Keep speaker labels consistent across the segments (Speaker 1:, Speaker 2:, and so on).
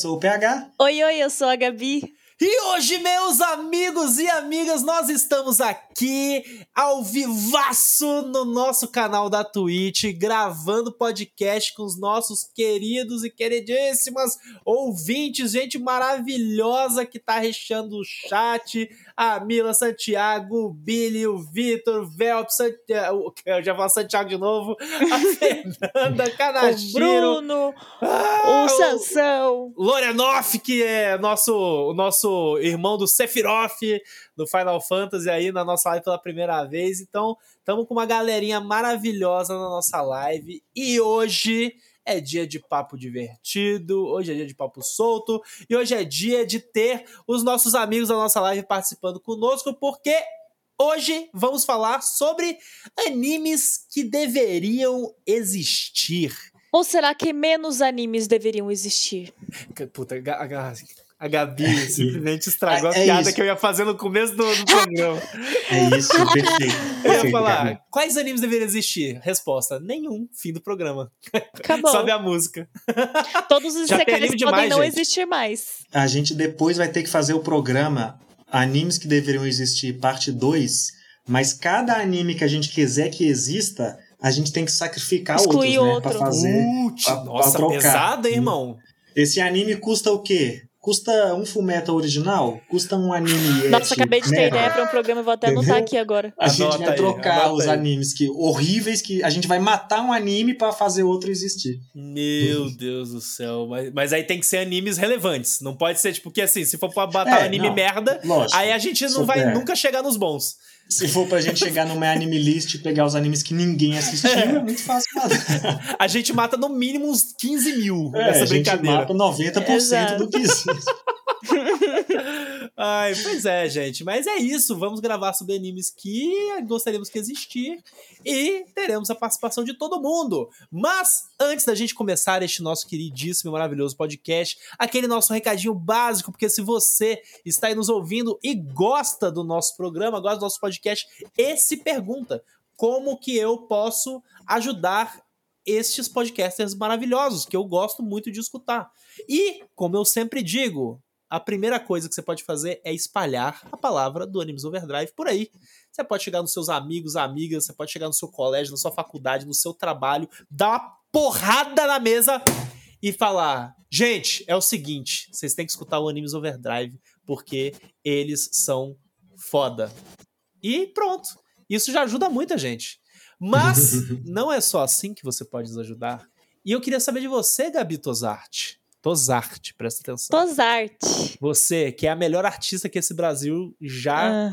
Speaker 1: sou o
Speaker 2: PH.
Speaker 3: Oi, oi, eu sou a Gabi.
Speaker 1: E hoje, meus amigos e amigas, nós estamos aqui ao vivaço no nosso canal da Twitch, gravando podcast com os nossos queridos e queridíssimas ouvintes, gente maravilhosa que tá recheando o chat, a Mila Santiago, o Billy, o Vitor, o Velp, Santiago, eu já falo Santiago de novo, a Fernanda, Canachiro,
Speaker 3: o Bruno, ah, o Sansão,
Speaker 1: Lorenoff, que é nosso, o nosso irmão do Sephiroth no Final Fantasy aí na nossa live pela primeira vez. Então, estamos com uma galerinha maravilhosa na nossa live. E hoje é dia de papo divertido, hoje é dia de papo solto e hoje é dia de ter os nossos amigos da nossa live participando conosco, porque hoje vamos falar sobre animes que deveriam existir.
Speaker 3: Ou será que menos animes deveriam existir?
Speaker 1: Puta, a Gabi simplesmente estragou é, a piada isso. que eu ia fazer no começo do, do programa.
Speaker 2: É isso, perfeito.
Speaker 1: Eu ia falar, Gabi. quais animes deveriam existir? Resposta, nenhum. Fim do programa. Acabou. Sobe a música.
Speaker 3: Todos os secretos podem não gente. existir mais.
Speaker 2: A gente depois vai ter que fazer o programa Animes que deveriam existir, parte 2, mas cada anime que a gente quiser que exista, a gente tem que sacrificar
Speaker 3: Excluir
Speaker 2: outros,
Speaker 3: outro.
Speaker 2: né? Pra fazer.
Speaker 1: pra, nossa, pra trocar. pesada, hein, irmão?
Speaker 2: Esse anime custa o quê? Custa um Fumeto original? Custa um anime.
Speaker 3: Nossa, acabei de ter ideia para um programa, vou até Entendeu? anotar aqui agora.
Speaker 2: A gente vai trocar os aí. animes que horríveis que a gente vai matar um anime para fazer outro existir.
Speaker 1: Meu uhum. Deus do céu, mas, mas aí tem que ser animes relevantes. Não pode ser tipo que assim, se for para matar é, um anime não, merda, lógico, aí a gente não vai nunca chegar nos bons.
Speaker 2: Se for pra gente chegar numa anime list e pegar os animes que ninguém assistiu, é, é muito fácil fazer.
Speaker 1: A gente mata no mínimo uns 15 mil é, nessa brincadeira.
Speaker 2: A gente mata 90% Exato. do que existe.
Speaker 1: Ai, pois é, gente. Mas é isso. Vamos gravar sobre animes que gostaríamos que existir e teremos a participação de todo mundo. Mas antes da gente começar este nosso queridíssimo e maravilhoso podcast, aquele nosso recadinho básico, porque se você está aí nos ouvindo e gosta do nosso programa, gosta do nosso podcast, e se pergunta como que eu posso ajudar estes podcasters maravilhosos que eu gosto muito de escutar. E, como eu sempre digo, a primeira coisa que você pode fazer é espalhar a palavra do Animes Overdrive por aí. Você pode chegar nos seus amigos, amigas, você pode chegar no seu colégio, na sua faculdade, no seu trabalho, dar uma porrada na mesa e falar: gente, é o seguinte, vocês têm que escutar o Animes Overdrive porque eles são foda. E pronto. Isso já ajuda muita gente. Mas não é só assim que você pode nos ajudar. E eu queria saber de você, Gabi Tosart. Tosart, presta atenção.
Speaker 3: Tosart.
Speaker 1: Você, que é a melhor artista que esse Brasil já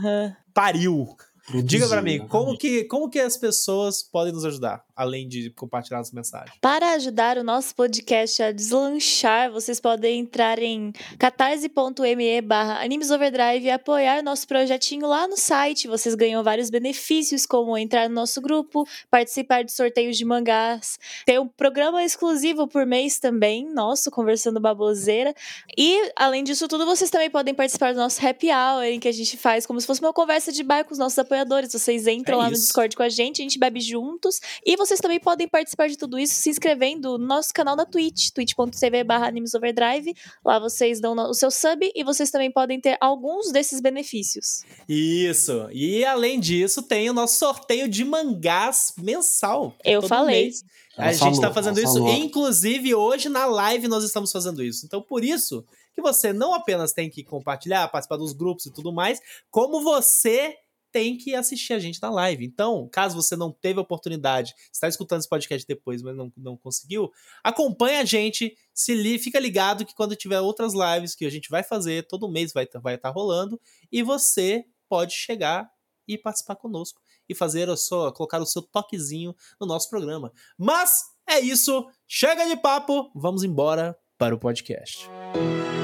Speaker 1: pariu. Diga para mim, como que, como que as pessoas podem nos ajudar, além de compartilhar as mensagens?
Speaker 3: Para ajudar o nosso podcast a deslanchar, vocês podem entrar em catarse.me barra animesoverdrive e apoiar nosso projetinho lá no site. Vocês ganham vários benefícios, como entrar no nosso grupo, participar de sorteios de mangás, ter um programa exclusivo por mês também, nosso, Conversando Baboseira. E, além disso tudo, vocês também podem participar do nosso happy hour, em que a gente faz como se fosse uma conversa de bar com os nossos apoiadores. Vocês entram é lá no Discord com a gente, a gente bebe juntos. E vocês também podem participar de tudo isso se inscrevendo no nosso canal na Twitch, twitch.tv animesoverdrive. Lá vocês dão o seu sub e vocês também podem ter alguns desses benefícios.
Speaker 1: Isso. E além disso, tem o nosso sorteio de mangás mensal.
Speaker 3: Eu falei.
Speaker 1: Mês. A gente está fazendo isso. Falou. Inclusive, hoje na live nós estamos fazendo isso. Então, por isso que você não apenas tem que compartilhar, participar dos grupos e tudo mais, como você tem que assistir a gente na live. Então, caso você não teve a oportunidade, está escutando esse podcast depois, mas não, não conseguiu, acompanha a gente, se li, fica ligado que quando tiver outras lives que a gente vai fazer, todo mês vai estar vai tá rolando, e você pode chegar e participar conosco e fazer sua, colocar o seu toquezinho no nosso programa. Mas é isso, chega de papo, vamos embora para o podcast. Música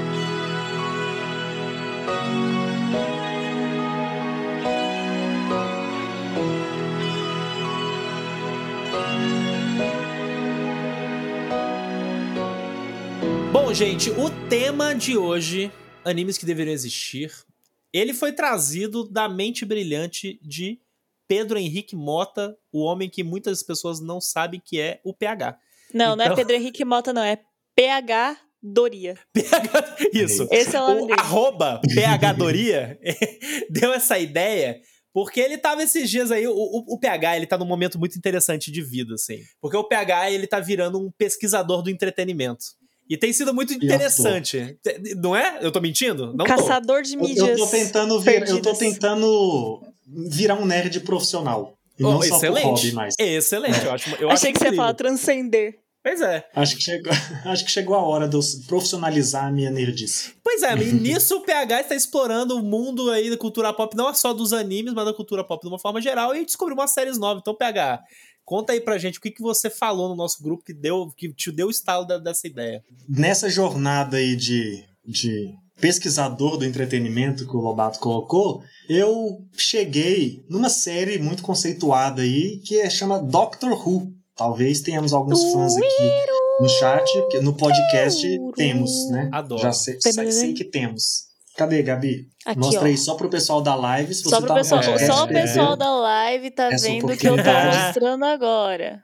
Speaker 1: Gente, o tema de hoje, animes que deveriam existir, ele foi trazido da mente brilhante de Pedro Henrique Mota, o homem que muitas pessoas não sabem que é o PH.
Speaker 3: Não, não é
Speaker 1: Então-
Speaker 3: Pedro Henrique Mota, não. É PH Doria.
Speaker 1: PH, isso.
Speaker 3: Esse é o nome
Speaker 1: O
Speaker 3: dele.
Speaker 1: arroba PH Doria deu essa ideia porque ele tava esses dias aí, o, o, o PH, ele tá num momento muito interessante de vida, assim. Porque o PH, ele tá virando um pesquisador do entretenimento. E tem sido muito
Speaker 2: tô.
Speaker 1: interessante. Te- Não é? Eu tô mentindo? Não tô.
Speaker 3: Caçador de
Speaker 2: Eu,
Speaker 3: mídias.
Speaker 2: eu tô tentando vir, eu tô tentando virar um nerd profissional. E não
Speaker 1: Oh,
Speaker 2: só por
Speaker 1: excelente.
Speaker 2: hobby mais.
Speaker 1: Excelente, eu acho. Eu
Speaker 3: Achei
Speaker 1: acho
Speaker 3: que você ia
Speaker 1: incrível.
Speaker 3: falar transcender.
Speaker 1: Pois é.
Speaker 2: Acho que chegou, acho que chegou a hora de eu profissionalizar a minha nerdice.
Speaker 1: Pois é, e nisso o PH está explorando o mundo aí da cultura pop, não só dos animes, mas da cultura pop de uma forma geral, e descobriu umas séries novas. Então, PH, conta aí pra gente o que, que você falou no nosso grupo que, deu, que te deu o estalo da- dessa ideia.
Speaker 2: Nessa jornada aí de, de pesquisador do entretenimento que o Lobato colocou, eu cheguei numa série muito conceituada aí que é, chama Doctor Who. Talvez tenhamos alguns fãs aqui no chat, no podcast temos, né?
Speaker 1: Adoro.
Speaker 2: Já sei, sei que temos. Cadê, Gabi?
Speaker 3: Aqui,
Speaker 2: Mostra
Speaker 3: ó.
Speaker 2: aí só pro pessoal da live. Se você
Speaker 3: Só, pro
Speaker 2: tá
Speaker 3: pessoal,
Speaker 2: podcast,
Speaker 3: só o
Speaker 2: perdeu.
Speaker 3: pessoal da live tá
Speaker 2: essa
Speaker 3: vendo o que eu tô mostrando agora.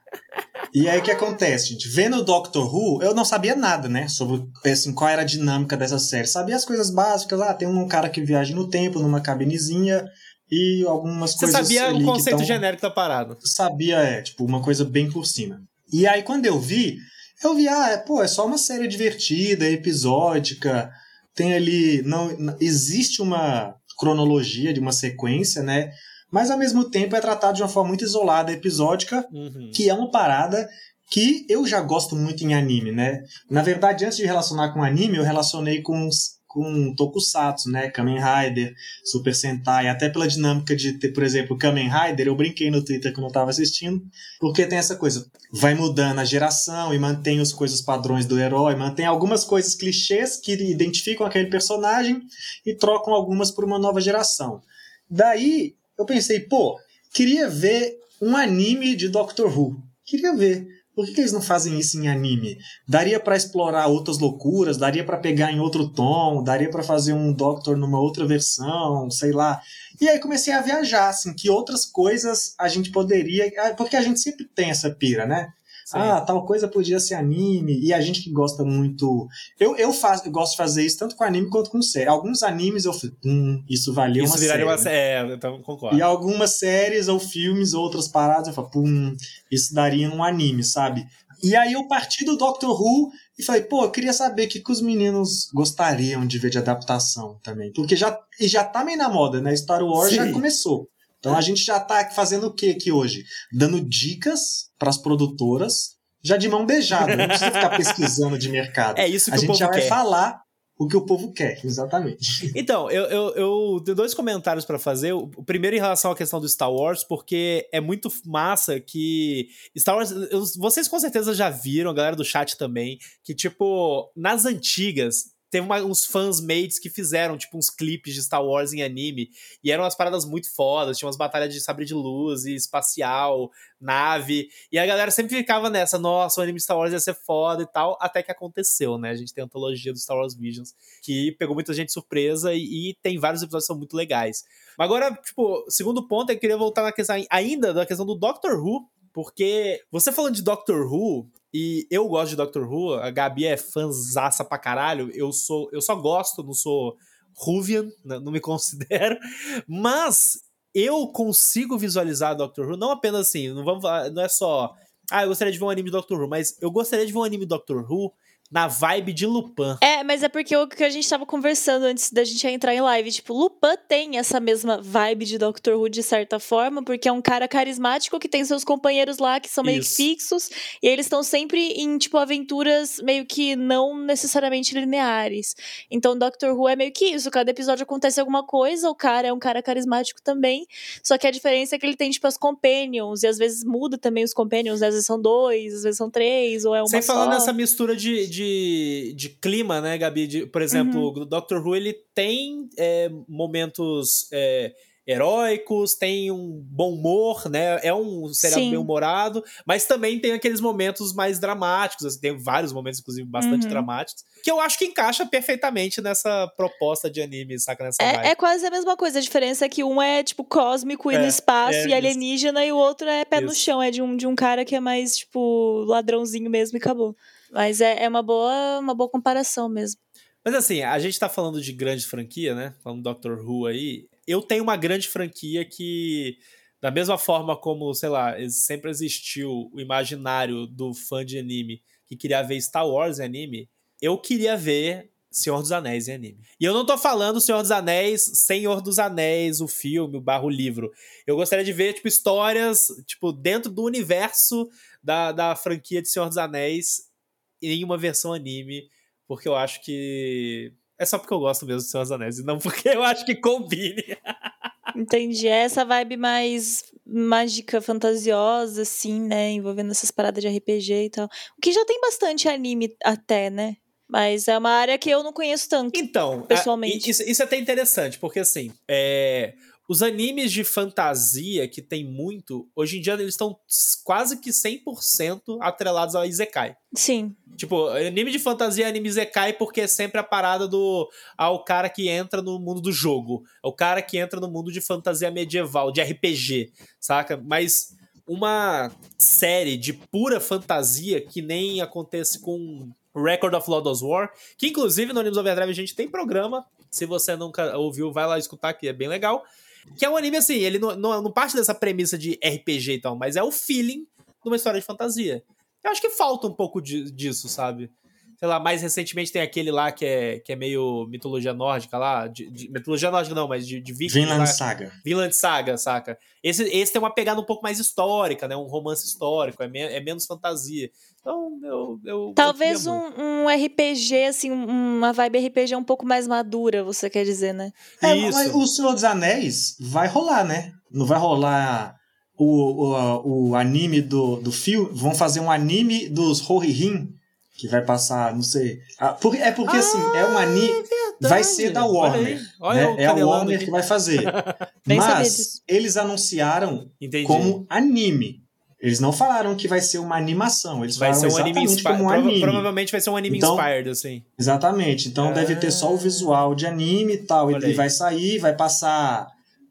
Speaker 2: E aí o que acontece, gente? Vendo o Doctor Who, eu não sabia nada, né? Sobre assim, qual era a dinâmica dessa série. Sabia as coisas básicas, ah, tem um cara que viaja no tempo, numa cabinezinha, e algumas
Speaker 1: Você
Speaker 2: coisas.
Speaker 1: sabia
Speaker 2: ali
Speaker 1: o
Speaker 2: que
Speaker 1: conceito
Speaker 2: tão-
Speaker 1: genérico da parada.
Speaker 2: Sabia, é, tipo, uma coisa bem por cima. E aí, quando eu vi, eu vi, ah, é, pô, é só uma série divertida, episódica. Tem ali. não Existe uma cronologia de uma sequência, né? Mas ao mesmo tempo é tratado de uma forma muito isolada, episódica,
Speaker 1: Uhum.
Speaker 2: que é uma parada que eu já gosto muito em anime, né? Na verdade, antes de relacionar com anime, eu relacionei com, com Tokusatsu, né? Kamen Rider, Super Sentai, até pela dinâmica de ter, por exemplo, Kamen Rider, eu brinquei no Twitter quando eu tava assistindo, porque tem essa coisa, vai mudando a geração e mantém as coisas padrões do herói, mantém algumas coisas clichês que identificam aquele personagem e trocam algumas por uma nova geração. Daí, eu pensei, pô, queria ver um anime de Doctor Who. Queria ver. Por que, eles não fazem isso em anime? Daria pra explorar outras loucuras, daria pra pegar em outro tom, daria pra fazer um Doctor numa outra versão, sei lá. E aí comecei a viajar, assim, que outras coisas a gente poderia. ah, Porque a gente sempre tem essa pira, né?
Speaker 1: Sim.
Speaker 2: Ah, tal coisa podia ser anime. E a gente que gosta muito. Eu, eu, faço, eu gosto de fazer isso tanto com anime quanto com série. Alguns animes eu falei, hum, isso valia
Speaker 1: Isso
Speaker 2: uma
Speaker 1: viraria
Speaker 2: série.
Speaker 1: uma série. É, então concordo.
Speaker 2: E algumas séries ou filmes, outras paradas, eu falo, pum, isso daria um anime, sabe? E aí eu parti do Doctor Who e falei, pô, eu queria saber o que, que os meninos gostariam de ver de adaptação também. Porque já, e já tá meio na moda, né? Star Wars já
Speaker 1: Sim.
Speaker 2: começou. Então a gente já tá fazendo o que aqui hoje? Dando dicas pras produtoras, já de mão beijada, não precisa ficar pesquisando de mercado.
Speaker 1: É isso que
Speaker 2: a
Speaker 1: o
Speaker 2: gente já vai
Speaker 1: quer.
Speaker 2: falar o que o povo quer, exatamente.
Speaker 1: Então, eu, eu, eu tenho dois comentários pra fazer. O o primeiro em relação à questão do Star Wars, porque é muito massa que Star Wars. eu- vocês com certeza já viram, a galera do chat também, que, tipo, nas antigas. Teve uma- uns fãs mates que fizeram, tipo, uns clipes de Star Wars em anime. E eram umas paradas muito fodas. Tinha umas batalhas de sabre de luz e espacial, nave. E a galera sempre ficava nessa, nossa, o anime Star Wars ia ser foda e tal. Até que aconteceu, né? A gente tem a antologia do Star Wars Visions que pegou muita gente surpresa e, e tem vários episódios que são muito legais. Agora, tipo, segundo ponto, eu queria voltar na questão ainda da questão do Doctor Who, porque você falando de Doctor Who, e eu gosto de Doctor Who, a Gabi é fãzaça pra caralho, eu sou, eu só gosto, não sou Whovian, né, não me considero, mas eu consigo visualizar Doctor Who, não apenas assim, não vamos não é só, ah, eu gostaria de ver um anime Doctor Who, mas eu gostaria de ver um anime Doctor Who na vibe de Lupin.
Speaker 3: É, mas é porque o que a gente tava conversando antes da gente entrar em live, tipo, Lupin tem essa mesma vibe de Doctor Who de certa forma, porque é um cara carismático que tem seus companheiros lá que são meio
Speaker 1: Isso.
Speaker 3: fixos, e eles estão sempre em, tipo, aventuras meio que não necessariamente lineares. Então, Doctor Who é meio que isso, cada episódio acontece alguma coisa, o cara é um cara carismático também, só que a diferença é que ele tem, tipo, as companions, e às vezes muda também os companions, né? às vezes são dois, às vezes são três, ou é uma
Speaker 1: Sem
Speaker 3: só.
Speaker 1: falar nessa mistura de, de, de clima, né, Gabi? De- por exemplo,
Speaker 3: Uhum.
Speaker 1: o Doctor Who ele tem é, momentos é, heróicos, tem um bom humor, né? É um seriado
Speaker 3: Sim.
Speaker 1: bem humorado, mas também tem aqueles momentos mais dramáticos, assim, tem vários momentos, inclusive, bastante
Speaker 3: Uhum.
Speaker 1: dramáticos, que eu acho que encaixa perfeitamente nessa proposta de anime, saca? Nessa.
Speaker 3: É, é quase a mesma coisa. A diferença é que um é, tipo, cósmico e
Speaker 1: É,
Speaker 3: no espaço
Speaker 1: é,
Speaker 3: e alienígena, e o outro é pé no
Speaker 1: Isso.
Speaker 3: chão. É de um, de um cara que é mais, tipo, ladrãozinho mesmo e acabou. Mas é, é uma, boa, uma boa comparação mesmo.
Speaker 1: Mas assim, a gente tá falando de grande franquia, né? Falando do Doctor Who aí. Eu tenho uma grande franquia que, da mesma forma como, sei lá, sempre existiu o imaginário do fã de anime que queria ver Star Wars em anime, eu queria ver Senhor dos Anéis em anime. E eu não tô falando Senhor dos Anéis, Senhor dos Anéis, o filme, o barro livro. Eu gostaria de ver, tipo, histórias, tipo, dentro do universo da, da franquia de Senhor dos Anéis em uma versão anime porque eu acho que. É só porque eu gosto mesmo de Senhor dos Anéis, e não porque eu acho que combine.
Speaker 3: Entendi. É essa vibe mais mágica, fantasiosa, assim, né? Envolvendo essas paradas de RPG e tal. O que já tem bastante anime até, né? Mas é uma área que eu não conheço tanto.
Speaker 1: Então,
Speaker 3: Pessoalmente.
Speaker 1: a- isso, isso é até interessante, porque assim, é, os animes de fantasia, que tem muito, hoje em dia eles estão quase que 100% atrelados ao Isekai.
Speaker 3: Sim.
Speaker 1: Tipo, anime de fantasia é anime Isekai porque é sempre a parada do. Ah, o cara que entra no mundo do jogo. É o cara que entra no mundo de fantasia medieval, de RPG, saca? Mas uma série de pura fantasia que nem acontece com Record of Lodoss War, que inclusive no Animes Overdrive a gente tem programa. Se você nunca ouviu, vai lá escutar, que é bem legal. Que é um anime assim, ele não, não, não parte dessa premissa de RPG e tal, mas é o feeling de uma história de fantasia. Eu acho que falta um pouco de- disso, sabe? Sei lá, mais recentemente tem aquele lá que é, que é meio mitologia nórdica lá. De, de- mitologia nórdica não, mas de, de vikings lá.
Speaker 2: Vinland Saga.
Speaker 1: Vinland Saga, saca? Esse, esse tem uma pegada um pouco mais histórica, né? Um romance histórico, é, me- é menos fantasia. Então, eu. eu
Speaker 3: Talvez
Speaker 1: eu
Speaker 3: um, um RPG, assim, um- uma vibe RPG um pouco mais madura, você quer dizer, né?
Speaker 2: É,
Speaker 1: Isso.
Speaker 2: mas o Senhor dos Anéis vai rolar, né? Não vai rolar o, o, o anime do, do filme. Vão fazer um anime dos Rohirrim, que vai passar, não sei. Ah, por- é porque, assim, é um anime. Vai ser da
Speaker 1: Olha
Speaker 2: Warner.
Speaker 1: aí, Olha eu
Speaker 2: né? É a Warner
Speaker 1: aqui.
Speaker 2: que vai fazer. Mas eles anunciaram
Speaker 1: Entendi.
Speaker 2: como anime. Eles não falaram que vai ser uma animação. Eles
Speaker 1: vai
Speaker 2: falaram
Speaker 1: ser um anime
Speaker 2: exatamente como um anime.
Speaker 1: Provavelmente vai ser um anime
Speaker 2: Então-
Speaker 1: inspired, assim.
Speaker 2: Exatamente. Então deve ter só o visual de anime e tal.
Speaker 1: Olha
Speaker 2: Ele
Speaker 1: aí.
Speaker 2: vai sair, vai passar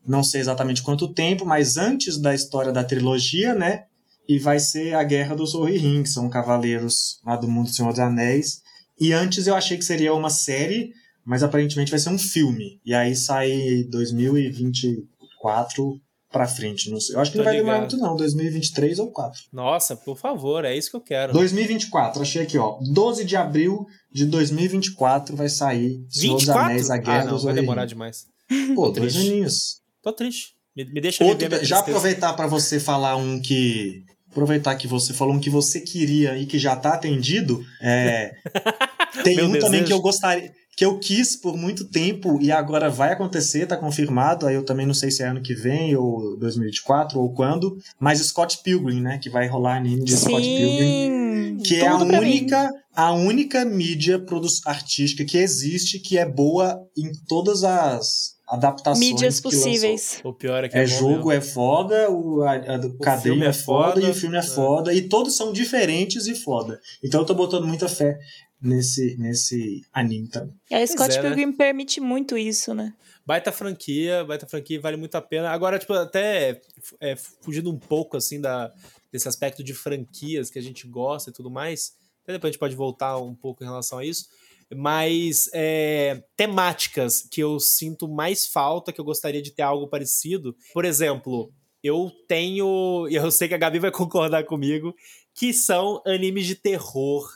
Speaker 2: não sei exatamente quanto tempo, mas antes da história da trilogia, né? E vai ser a Guerra dos Rohirrim, que são cavaleiros lá do mundo do Senhor dos Anéis. E antes eu achei que seria uma série, mas aparentemente vai ser um filme. E aí sai 2024 pra frente. Não sei. Eu acho que
Speaker 1: Tô
Speaker 2: não vai demorar
Speaker 1: ligado.
Speaker 2: muito não, 2023 ou 4.
Speaker 1: Nossa, por favor, é isso que eu quero.
Speaker 2: 2024, achei aqui, ó. 12 de abril de 2024 vai sair Senhor dos
Speaker 1: 24?
Speaker 2: Anéis, a Guerra
Speaker 1: ah, não,
Speaker 2: dos
Speaker 1: vai
Speaker 2: Rohirrim.
Speaker 1: demorar demais.
Speaker 2: Pô, dois aninhos.
Speaker 1: Tô triste. Me, me deixa
Speaker 2: Outro, já aproveitar pra você falar um que. Aproveitar que você falou um que você queria e que já tá atendido. É, tem
Speaker 1: Meu
Speaker 2: um também
Speaker 1: desejo.
Speaker 2: que eu gostaria. Que eu quis por muito tempo e agora vai acontecer, tá confirmado. Aí eu também não sei se é ano que vem, ou 2024, ou quando. Mas Scott Pilgrim, né? Que vai rolar anime de Scott Pilgrim.
Speaker 3: Sim!
Speaker 2: Que é a
Speaker 3: mim.
Speaker 2: única, a única mídia artística que existe que é boa em todas as adaptações
Speaker 3: Mídias possíveis.
Speaker 1: O pior é que
Speaker 2: É
Speaker 1: bom
Speaker 2: jogo,
Speaker 1: mesmo.
Speaker 2: é foda, o, a, a do cadeia
Speaker 1: filme
Speaker 2: é
Speaker 1: é
Speaker 2: foda,
Speaker 1: foda,
Speaker 2: e o filme é
Speaker 1: é.
Speaker 2: foda, e todos são diferentes e foda. Então eu tô botando muita fé nesse, nesse anime também.
Speaker 3: E a Scott
Speaker 1: é, né?
Speaker 3: Pilgrim permite muito isso, né?
Speaker 1: Baita franquia, baita franquia, vale muito a pena. Agora, tipo, até é, fugindo um pouco, assim, da, desse aspecto de franquias que a gente gosta e tudo mais, até depois a gente pode voltar um pouco em relação a isso, mas é, temáticas que eu sinto mais falta, que eu gostaria de ter algo parecido. Por exemplo, eu tenho, e eu sei que a Gabi vai concordar comigo, que são animes de terror.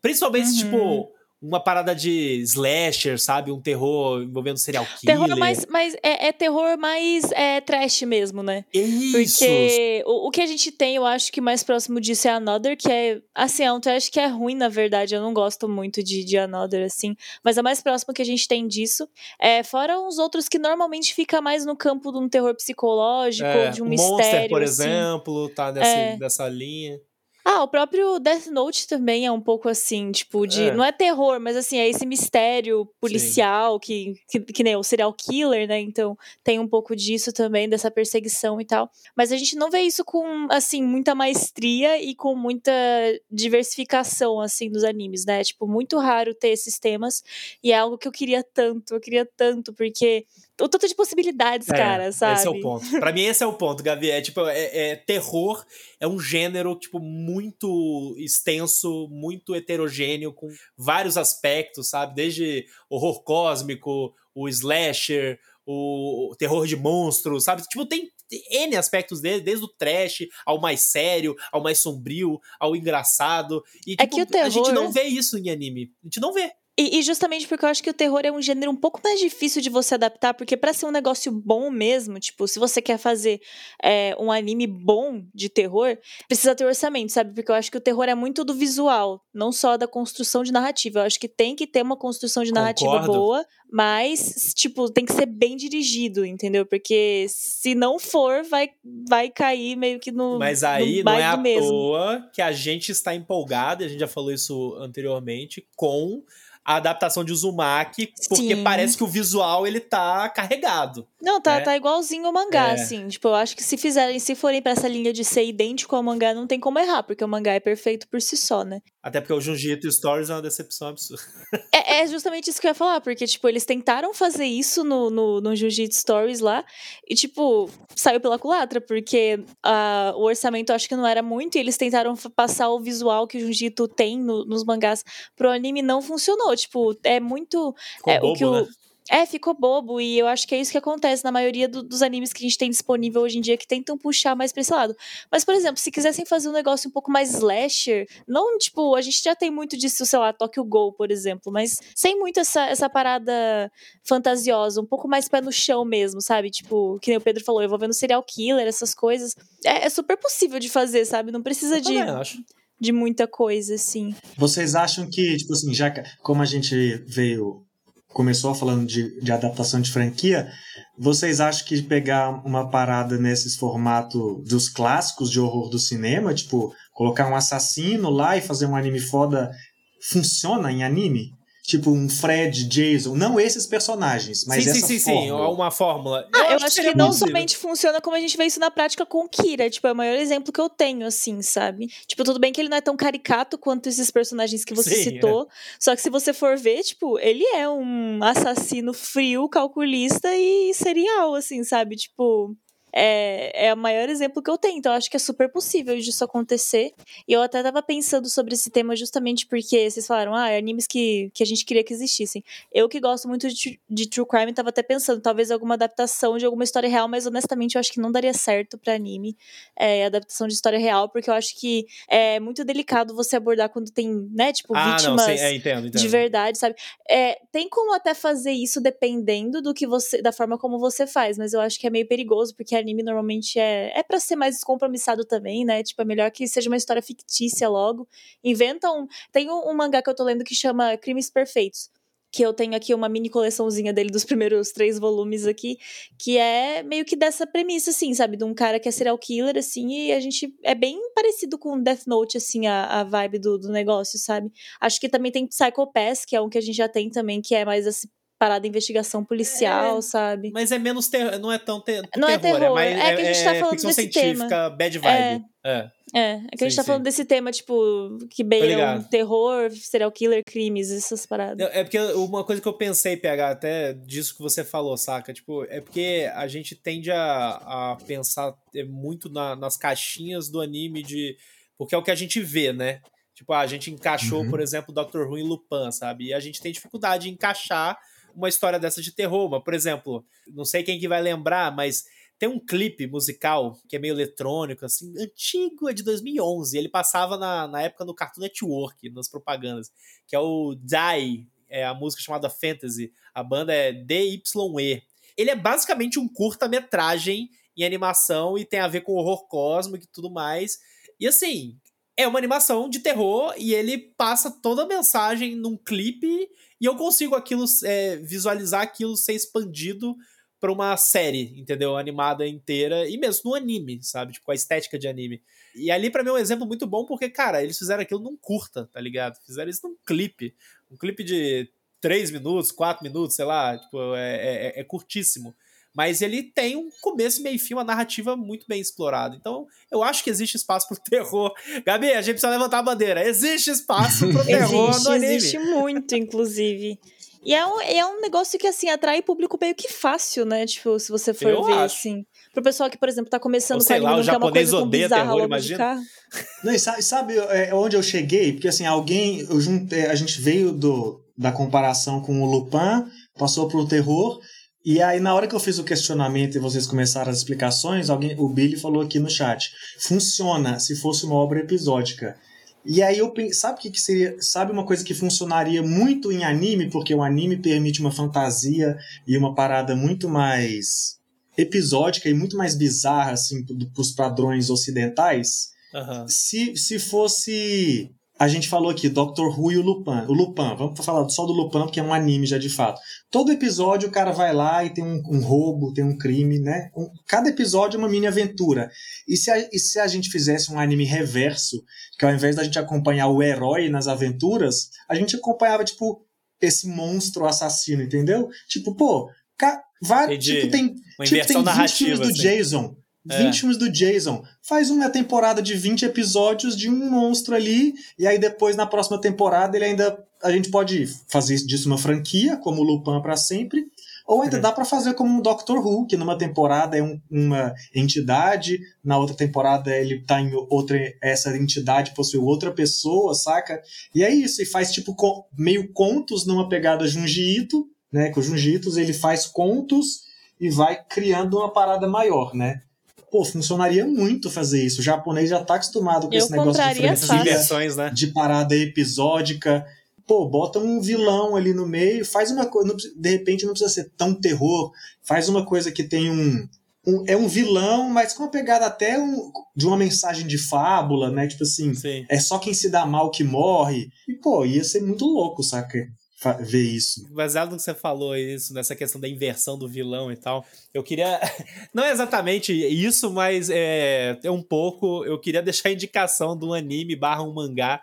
Speaker 1: Principalmente,
Speaker 3: Uhum.
Speaker 1: tipo, uma parada de slasher, sabe? Um terror envolvendo serial killer.
Speaker 3: Terror mais, mais é, é terror mais é, trash mesmo, né?
Speaker 1: Isso!
Speaker 3: Porque o, o que a gente tem, eu acho que mais próximo disso é Another, que é, assim, é um trash que é ruim, na verdade. Eu não gosto muito de, de Another, assim. Mas é mais próximo que a gente tem disso. É, fora uns outros que normalmente fica mais no campo de um terror psicológico,
Speaker 1: É,
Speaker 3: de um
Speaker 1: o
Speaker 3: mistério.
Speaker 1: Monster, por
Speaker 3: assim.
Speaker 1: exemplo, tá nessa,
Speaker 3: É.
Speaker 1: nessa linha.
Speaker 3: Ah, o próprio Death Note também é um pouco assim, tipo, de.
Speaker 1: É.
Speaker 3: Não é terror, mas assim, é esse mistério policial que, que, que nem o serial killer, né? Então tem um pouco disso também, dessa perseguição e tal. Mas a gente não vê isso com, assim, muita maestria e com muita diversificação, assim, dos animes, né? Tipo, muito raro ter esses temas. E é algo que eu queria tanto, eu queria tanto, porque o tanto de possibilidades,
Speaker 1: É,
Speaker 3: cara, sabe?
Speaker 1: Esse é o ponto. Pra mim, esse é o ponto, Gavi. É tipo, é, é- terror é um gênero, tipo, muito extenso, muito heterogêneo, com vários aspectos, sabe? Desde horror cósmico, o slasher, o terror de monstros, sabe? Tipo, tem N aspectos dele, desde o trash ao mais sério, ao mais sombrio, ao engraçado. E,
Speaker 3: É
Speaker 1: tipo,
Speaker 3: que o
Speaker 1: a gente
Speaker 3: terror-
Speaker 1: não vê isso em anime. A gente não vê.
Speaker 3: E, e justamente porque eu acho que o terror é um gênero um pouco mais difícil de você adaptar, porque pra ser um negócio bom mesmo, tipo, se você quer fazer é, um anime bom de terror, precisa ter orçamento, sabe? Porque eu acho que o terror é muito do visual, não só da construção de narrativa. Eu acho que tem que ter uma construção de narrativa
Speaker 1: Concordo.
Speaker 3: boa, mas, tipo, tem que ser bem dirigido, entendeu? Porque se não for, vai, vai cair meio que no.
Speaker 1: Mas
Speaker 3: no
Speaker 1: aí não é à
Speaker 3: mesmo.
Speaker 1: toa que a gente está empolgado, e a gente já falou isso anteriormente, com a adaptação de Uzumaki, porque
Speaker 3: Sim.
Speaker 1: parece que o visual ele tá carregado.
Speaker 3: Não, tá,
Speaker 1: né?
Speaker 3: tá igualzinho o mangá,
Speaker 1: É.
Speaker 3: assim. Tipo, eu acho que se fizerem, se forem pra essa linha de ser idêntico ao mangá, não tem como errar, porque o mangá é perfeito por si só, né?
Speaker 1: Até porque o Junjito Stories é uma decepção absurda.
Speaker 3: É, é justamente isso que eu ia falar, porque, tipo, eles tentaram fazer isso no, no, no Jiu-Jitsu Stories lá, e, tipo, saiu pela culatra, porque ah, o orçamento acho que não era muito, e eles tentaram passar o visual que o Jiu-Jitsu tem no- nos mangás pro anime, não funcionou. Tipo, é muito.
Speaker 1: Ficou
Speaker 3: é, o
Speaker 1: bobo,
Speaker 3: que o,
Speaker 1: né?
Speaker 3: É, ficou bobo, e eu acho que é isso que acontece na maioria do- dos animes que a gente tem disponível hoje em dia, que tentam puxar mais pra esse lado. Mas, por exemplo, se quisessem fazer um negócio um pouco mais slasher, não, tipo, a gente já tem muito disso, sei lá, Tokyo Ghoul, por exemplo, mas sem muito essa, essa parada fantasiosa, um pouco mais pé no chão mesmo, sabe? Tipo, que nem o Pedro falou, envolvendo serial killer, essas coisas. É, é super possível de fazer, sabe? Não precisa
Speaker 1: Eu
Speaker 3: de,
Speaker 1: também acho.
Speaker 3: de muita coisa, assim.
Speaker 2: Vocês acham que, tipo assim, já que- como a gente veio, começou falando de, de adaptação de franquia, vocês acham que pegar uma parada nesses formatos dos clássicos de horror do cinema, tipo, colocar um assassino lá e fazer um anime foda, funciona em anime? Tipo, um Fred, Jason, não esses personagens, mas
Speaker 1: sim,
Speaker 2: essa
Speaker 1: sim, sim, sim,
Speaker 2: fórmula.
Speaker 1: uma fórmula.
Speaker 3: Ah, eu, acho
Speaker 1: seria
Speaker 3: que não
Speaker 1: possível.
Speaker 3: somente funciona como a gente vê isso na prática com o Kira. Tipo, é o maior exemplo que eu tenho, assim, sabe? Tipo, tudo bem que ele não é tão caricato quanto esses personagens que você
Speaker 1: Sim,
Speaker 3: citou. Só que se você for ver, tipo, ele é um assassino frio, calculista e serial, assim, sabe? Tipo. É, é o maior exemplo que eu tenho, então eu acho que é super possível disso acontecer. E eu até tava pensando sobre esse tema justamente porque vocês falaram, ah, animes que, que a gente queria que existissem. Eu que gosto muito de, de True Crime, tava até pensando, talvez alguma adaptação de alguma história real, mas honestamente eu acho que não daria certo pra anime, é, adaptação de história real, porque eu acho que é muito delicado você abordar quando tem, né, tipo,
Speaker 1: Ah, não,
Speaker 3: vítimas
Speaker 1: sim, é, entendo, entendo.
Speaker 3: de verdade, sabe? É, tem como até fazer isso dependendo do que você, da forma como você faz, mas eu acho que é meio perigoso, porque anime normalmente é, é para ser mais descompromissado também, né? Tipo, é melhor que seja uma história fictícia logo. Inventam. Tem um, um mangá que eu tô lendo que chama Crimes Perfeitos. Que eu tenho aqui uma mini coleçãozinha dele dos primeiros três volumes aqui, que é meio que dessa premissa, assim, sabe? De um cara que é serial killer, assim, e a gente é bem parecido com Death Note, assim, a, a vibe do, do negócio, sabe? Acho que também tem Psycho Pass, que é um que a gente já tem também, que é mais essa parada de investigação policial,
Speaker 1: É,
Speaker 3: sabe?
Speaker 1: Mas é menos terror, não é tão te
Speaker 3: Não é
Speaker 1: terror,
Speaker 3: terror,
Speaker 1: mais,
Speaker 3: é que a gente tá falando
Speaker 1: ficção
Speaker 3: desse
Speaker 1: científica,
Speaker 3: tema.
Speaker 1: bad vibe. É.
Speaker 3: É, é que a gente
Speaker 1: Sim,
Speaker 3: tá
Speaker 1: sim.
Speaker 3: falando desse tema, tipo, que beira um
Speaker 1: ligado.
Speaker 3: terror, serial killer, crimes, essas paradas.
Speaker 1: É porque uma coisa que eu pensei, PH, até disso que você falou, saca? Tipo, é porque a gente tende a, a pensar é, muito na- nas caixinhas do anime de. Porque é o que a gente vê, né? Tipo, a gente encaixou,
Speaker 2: Uhum.
Speaker 1: por exemplo, Doctor Who e Lupin, sabe? E a gente tem dificuldade em encaixar uma história dessa de terror. Mas, por exemplo, não sei quem que vai lembrar, mas tem um clipe musical que é meio eletrônico, assim, antigo, é de 2011. Ele passava na, na época no Cartoon Network, nas propagandas, que é o Die, é a música chamada Fantasy. A banda é DYE. Ele é basicamente um curta-metragem em animação e tem a ver com horror cósmico e tudo mais. E assim, é uma animação de terror e ele passa toda a mensagem num clipe e eu consigo aquilo é, visualizar aquilo ser expandido pra uma série, entendeu? Animada inteira, e mesmo no anime, sabe? Tipo, a estética de anime. E ali, pra mim, é um exemplo muito bom, porque, cara, eles fizeram aquilo num curta, tá ligado? Fizeram isso num clipe. Um clipe de 3 minutos, 4 minutos, sei lá, tipo, é, é, é curtíssimo mas ele tem um começo, meio e fim, uma narrativa muito bem explorada. Então, eu acho que existe espaço pro terror. Gabi, a gente precisa levantar a bandeira. Existe espaço pro terror
Speaker 3: existe,
Speaker 1: no anime.
Speaker 3: Existe muito, inclusive. E é um, é um negócio que, assim, atrai público meio que fácil, né? Tipo, se você for
Speaker 1: Eu
Speaker 3: ver,
Speaker 1: acho.
Speaker 3: assim. Pro pessoal que, por exemplo, tá começando
Speaker 1: Ou
Speaker 3: com
Speaker 1: sei
Speaker 3: anime,
Speaker 1: lá, o
Speaker 3: não quer uma
Speaker 1: japonês
Speaker 3: coisa tão
Speaker 1: odeia
Speaker 3: bizarra
Speaker 1: terror, imagina.
Speaker 2: Não, e sabe, sabe, é, onde eu cheguei? Porque assim, alguém. Eu juntei, a gente veio do, da comparação com o Lupin, passou pro terror. E aí, na hora que eu fiz o questionamento e vocês começaram as explicações, alguém, o Billy falou aqui no chat: funciona se fosse uma obra episódica. E aí eu pensei, sabe o que, que seria? Sabe uma coisa que funcionaria muito em anime, porque o anime permite uma fantasia e uma parada muito mais episódica e muito mais bizarra, assim, para os padrões ocidentais?
Speaker 1: Aham.
Speaker 2: Se, se fosse. A gente falou aqui, Doctor Who e o Lupin. O Lupin, vamos falar só do Lupin, porque é um anime já de fato. Todo episódio o cara vai lá e tem um, um roubo, tem um crime, né? Um- cada episódio é uma mini aventura. E se, a, e se a gente fizesse um anime reverso, que ao invés da gente acompanhar o herói nas aventuras, a gente acompanhava, tipo, esse monstro assassino, entendeu? Tipo, pô, vai, tipo, tem,
Speaker 1: Uma
Speaker 2: tipo, tem 20
Speaker 1: narrativa.
Speaker 2: filmes do
Speaker 1: assim.
Speaker 2: Jason.
Speaker 1: É.
Speaker 2: 20 filmes do Jason. Faz uma temporada de 20 episódios de um monstro ali, e aí depois, na próxima temporada, ele ainda. A gente pode fazer disso uma franquia, como o Lupin para sempre. Ou ainda
Speaker 1: Uhum.
Speaker 2: dá para fazer como um Doctor Who, que numa temporada é um- uma entidade, na outra temporada ele tá em outra. Essa entidade possui outra pessoa, saca? E é isso, e faz tipo co- meio contos numa pegada Junji Ito, né? Que o Junji Ito, ele faz contos e vai criando uma parada maior, né? Pô, funcionaria muito fazer isso. O japonês já tá acostumado com
Speaker 3: Eu
Speaker 2: esse negócio de franquia,
Speaker 1: né?
Speaker 2: de parada episódica. Pô, bota um vilão ali no meio, faz uma coisa. De repente não precisa ser tão terror. Faz uma coisa que tem um. um- é um vilão, mas com uma pegada até um- de uma mensagem de fábula, né? Tipo assim,
Speaker 1: Sim.
Speaker 2: é só quem se dá mal que morre. E, pô, ia ser muito louco, saca? Ver isso.
Speaker 1: Baseado no que você falou, isso, nessa questão da inversão do vilão e tal, eu queria. Não é exatamente isso, mas é, é um pouco. Eu queria deixar a indicação um anime barra um mangá.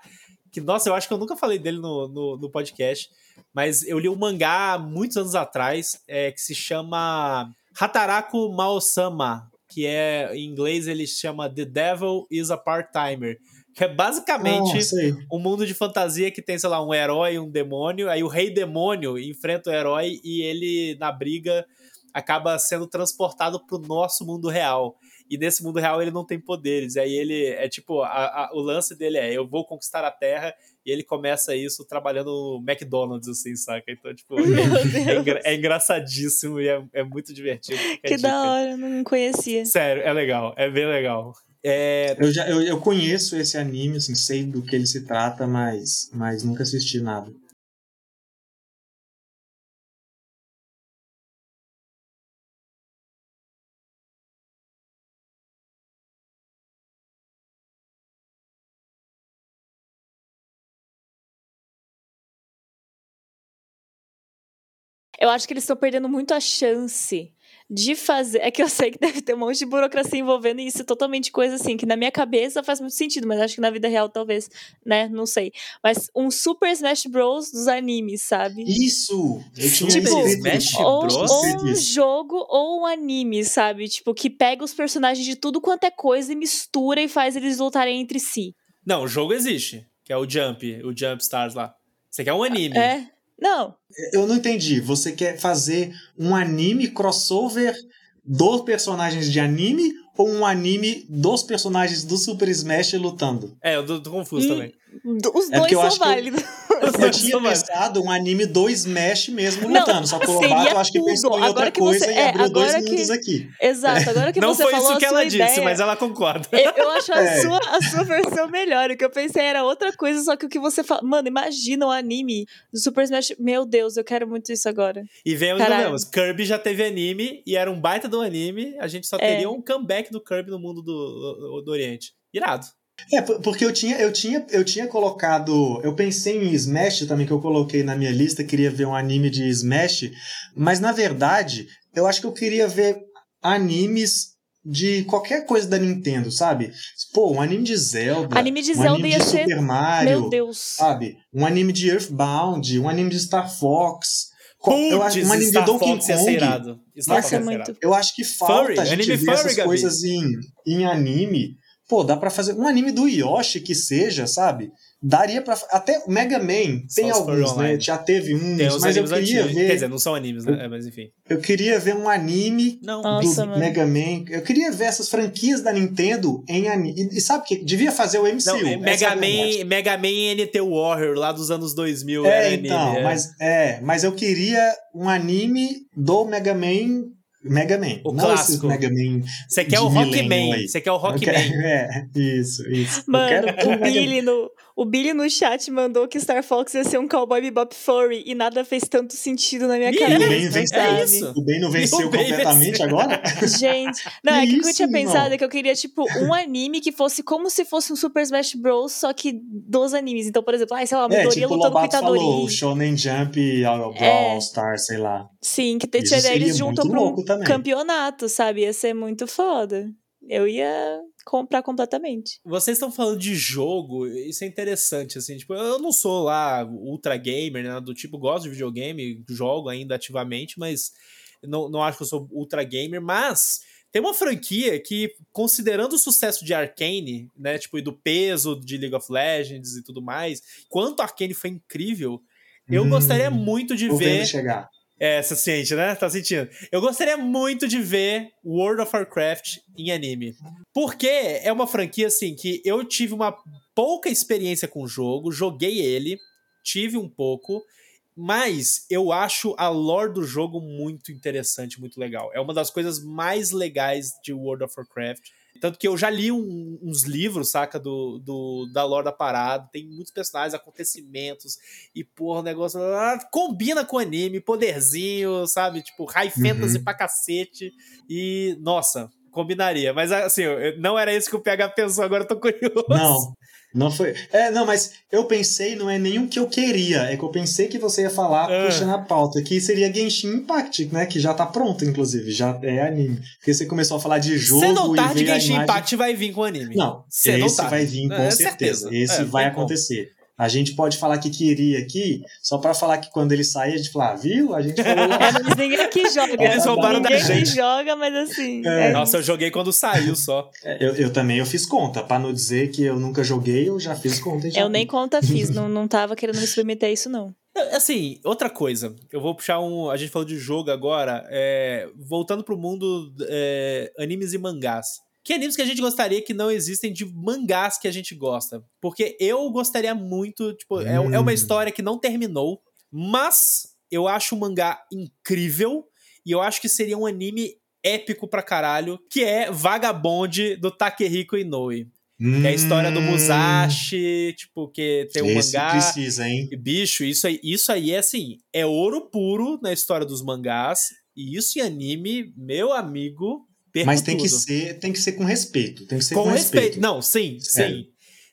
Speaker 1: Que, nossa, eu acho que eu nunca falei dele no, no, no podcast. Mas eu li um mangá muitos anos atrás, é, que se chama Hataraku Mao-sama, que é, em inglês ele chama The Devil is a Part-Timer. Que é basicamente
Speaker 2: Ah,
Speaker 1: um mundo de fantasia que tem, sei lá, um herói e um demônio. Aí o rei demônio enfrenta o herói e ele, na briga, acaba sendo transportado pro nosso mundo real. E nesse mundo real ele não tem poderes. Aí ele é tipo, a- a- o lance dele é: eu vou conquistar a Terra. E ele começa isso trabalhando no McDonald's, assim, saca? Então, tipo, é,
Speaker 3: Deus.
Speaker 1: engra- é engraçadíssimo e é, é muito divertido.
Speaker 3: Que
Speaker 1: dica.
Speaker 3: da hora, não conhecia.
Speaker 1: Sério, é legal, é bem legal. É,
Speaker 2: Eu, já, eu, eu conheço esse anime, assim, sei do que ele se trata, mas, mas nunca assisti nada.
Speaker 3: Eu acho que eles estão perdendo muito a chance de fazer. É que eu sei que deve ter um monte de burocracia envolvendo isso, totalmente coisa assim, que na minha cabeça faz muito sentido, mas acho que na vida real talvez, né? Não sei. Mas um Super Smash Bros. dos animes, sabe?
Speaker 2: Isso! Eu tinha
Speaker 3: Tipo,
Speaker 1: Smash.
Speaker 3: Ou,
Speaker 1: Bros?
Speaker 3: Ou
Speaker 2: escrito
Speaker 3: um jogo ou um anime, sabe? Tipo, que pega os personagens de tudo quanto é coisa e mistura e faz eles lutarem entre si.
Speaker 1: Não, o jogo existe, que é o Jump, o Jump Stars lá. Você quer um anime.
Speaker 3: É? Não.
Speaker 2: Eu não entendi. Você quer fazer um anime crossover dos personagens de anime ou um anime dos personagens do Super Smash lutando?
Speaker 1: É, eu tô, tô confuso
Speaker 3: Hum,
Speaker 1: também.
Speaker 3: Os
Speaker 2: É eu
Speaker 3: dois
Speaker 2: acho
Speaker 3: são
Speaker 2: que eu-
Speaker 3: válidos.
Speaker 2: Eu tinha
Speaker 1: Só vai.
Speaker 2: pensado um anime do Smash mesmo
Speaker 3: Não,
Speaker 2: lutando, só que o Lobato eu acho que pensou em
Speaker 3: Agora
Speaker 2: outra
Speaker 3: que você-
Speaker 2: coisa e
Speaker 3: é,
Speaker 2: abriu dois
Speaker 3: agora que-
Speaker 2: mundos aqui.
Speaker 3: Exato, agora que
Speaker 1: Não
Speaker 3: você
Speaker 1: foi
Speaker 3: falou
Speaker 1: isso
Speaker 3: a
Speaker 1: que ela
Speaker 3: sua
Speaker 1: disse,
Speaker 3: ideia,
Speaker 1: mas ela concorda.
Speaker 3: Eu, eu acho a,
Speaker 2: É.
Speaker 3: sua, a sua versão melhor. O que eu pensei era outra coisa, só que o que você fala. Mano, imagina o anime do Super Smash. Meu Deus, eu quero muito isso agora.
Speaker 1: E vemos
Speaker 3: Caralho.
Speaker 1: vemos. Kirby já teve anime e era um baita do anime. A gente só
Speaker 3: É.
Speaker 1: teria um comeback do Kirby no mundo do, do Oriente. Irado.
Speaker 2: É, porque eu tinha, eu tinha, eu tinha colocado. Eu pensei em Smash também, que eu coloquei na minha lista, queria ver um anime de Smash, mas na verdade, eu acho que eu queria ver animes de qualquer coisa da Nintendo, sabe? Pô, um anime de Zelda.
Speaker 3: Anime de
Speaker 2: um
Speaker 3: Zelda
Speaker 2: anime
Speaker 3: ia
Speaker 2: de
Speaker 3: ser.
Speaker 2: Super Mario.
Speaker 3: Meu Deus.
Speaker 2: Sabe? Um anime de Earthbound, um anime de Star Fox. Co- eu acho, um anime
Speaker 1: Star
Speaker 2: de Donkey
Speaker 1: Fox ser
Speaker 2: Kong.
Speaker 3: Ia ser
Speaker 1: ia ser
Speaker 3: muito.
Speaker 2: Eu acho que falta
Speaker 1: Furry,
Speaker 2: a gente ver
Speaker 1: furry,
Speaker 2: essas
Speaker 1: Gabi.
Speaker 2: coisas em, em anime. Pô, dá pra fazer um anime do Yoshi que seja, sabe? Daria pra. Até o Mega Man tem
Speaker 1: Só
Speaker 2: alguns, né? Já teve uns,
Speaker 1: Tem os
Speaker 2: mas eu queria
Speaker 1: antigos.
Speaker 2: ver.
Speaker 1: Quer dizer, não são animes, né? É, mas enfim.
Speaker 2: Eu queria ver um anime
Speaker 1: Não.
Speaker 3: Nossa,
Speaker 2: do
Speaker 3: mano.
Speaker 2: Mega Man. Eu queria ver essas franquias da Nintendo em anime. E, e sabe o que? Devia fazer o MCU.
Speaker 1: Não, é Mega,
Speaker 2: é a verdade.
Speaker 1: Man, Mega Man NT Warrior, lá dos anos 2000.
Speaker 2: É,
Speaker 1: era anime,
Speaker 2: então,
Speaker 1: é.
Speaker 2: mas é, mas eu queria um anime do Mega Man. Mega Man.
Speaker 1: O
Speaker 2: não
Speaker 1: clássico.
Speaker 2: esses Mega Man.
Speaker 1: Você quer o Rockman. Você quer o Rockman.
Speaker 2: É, isso, isso.
Speaker 3: Mano, o. Billy, no, o Billy no chat mandou que Star Fox ia ser um cowboy bebop furry e nada fez tanto sentido na minha cabeça.
Speaker 2: o Ben?
Speaker 1: É isso.
Speaker 2: O Ben não venceu
Speaker 1: O Ben
Speaker 2: completamente
Speaker 1: venceu.
Speaker 2: agora?
Speaker 3: Gente, não, é
Speaker 2: Que
Speaker 3: o que eu tinha
Speaker 2: irmão?
Speaker 3: pensado é que eu queria, tipo, um anime que fosse como se fosse um Super Smash Bros, só que dos animes. Então, por exemplo, ah, sei lá,
Speaker 2: É,
Speaker 3: Midoriya
Speaker 2: tipo o
Speaker 3: lutando com
Speaker 2: Lobato falou,
Speaker 3: Itadori.
Speaker 2: o Shonen Jump Brawl
Speaker 3: É.
Speaker 2: Star, sei lá.
Speaker 3: Sim, que te-
Speaker 2: Isso seria
Speaker 3: eles juntam
Speaker 2: muito
Speaker 3: pra um
Speaker 2: também.
Speaker 3: campeonato, sabe? Ia ser muito foda. Eu ia comprar completamente.
Speaker 1: Vocês estão falando de jogo, isso é interessante, assim, tipo, eu não sou lá ultra gamer, né, do tipo, gosto de videogame, jogo ainda ativamente, mas não, não acho que eu sou ultra gamer, mas tem uma franquia que, considerando o sucesso de Arcane, né, tipo, e do peso de League of Legends e tudo mais, quanto Arcane foi incrível, eu
Speaker 2: Hum,
Speaker 1: gostaria muito de ver... É, você sente, né? Tá sentindo. Eu gostaria muito de ver World of Warcraft em anime. Porque é uma franquia, assim, que eu tive uma pouca experiência com o jogo, joguei ele, tive um pouco, mas eu acho a lore do jogo muito interessante, muito legal. É uma das coisas mais legais de World of Warcraft. Tanto que eu já li um- uns livros, saca, do, do, da lore da parada. Tem muitos personagens, acontecimentos. E, porra, o negócio ah, combina com anime, poderzinho, sabe? Tipo, high fantasy
Speaker 2: Uhum.
Speaker 1: pra cacete. E, nossa, combinaria. Mas, assim, não era isso que o PH pensou, agora eu tô curioso.
Speaker 2: Não, não foi. É, não, mas eu pensei, não é nenhum que eu queria, é que eu pensei que você ia falar,
Speaker 1: Ah.
Speaker 2: puxando a pauta, que seria Genshin Impact, né? Que já tá pronto, inclusive, já é anime. Porque você começou a falar de jogo
Speaker 1: Cedo ou tarde, Genshin
Speaker 2: imagem...
Speaker 1: Impact vai vir com anime.
Speaker 2: Não,
Speaker 1: Cedo
Speaker 2: esse
Speaker 1: tarde.
Speaker 2: vai vir com
Speaker 1: É,
Speaker 2: certeza.
Speaker 1: certeza.
Speaker 2: Esse
Speaker 1: É,
Speaker 2: vai acontecer. A gente pode falar que queria aqui, só pra falar que quando ele sair, a gente fala, ah, viu? A gente falou lá.
Speaker 3: É, mas ninguém aqui joga.
Speaker 1: Eles roubaram da
Speaker 3: ninguém aqui
Speaker 1: gente.
Speaker 3: joga, mas assim.
Speaker 2: É.
Speaker 3: é
Speaker 1: Nossa, eu joguei quando saiu só.
Speaker 2: Eu, eu também eu fiz conta, pra não dizer que eu nunca joguei, eu já fiz conta. já
Speaker 3: Eu nem conta fiz, não, não tava querendo me submeter a isso, não.
Speaker 1: Assim, outra coisa, eu vou puxar um. A gente falou de jogo agora, é, voltando pro mundo é, animes e mangás. Que animes que a gente gostaria que não existem de mangás que a gente gosta? Porque eu gostaria muito, tipo, é, é uma
Speaker 2: Hum.
Speaker 1: história que não terminou, mas eu acho o mangá incrível e eu acho que seria um anime épico pra caralho, que é Vagabond do Takehiko Inoue. É a história do
Speaker 2: Hum,
Speaker 1: Musashi, tipo, que tem um
Speaker 2: Esse
Speaker 1: mangá.
Speaker 2: precisa, hein?
Speaker 1: Bicho, isso aí, isso aí é assim, é ouro puro na história dos mangás. E isso em anime, meu amigo, perco
Speaker 2: Mas tem que
Speaker 1: tudo.
Speaker 2: ser, tem que ser com respeito. Tem que ser
Speaker 1: com,
Speaker 2: com,
Speaker 1: respeito. Não, sim,
Speaker 2: É.
Speaker 1: sim.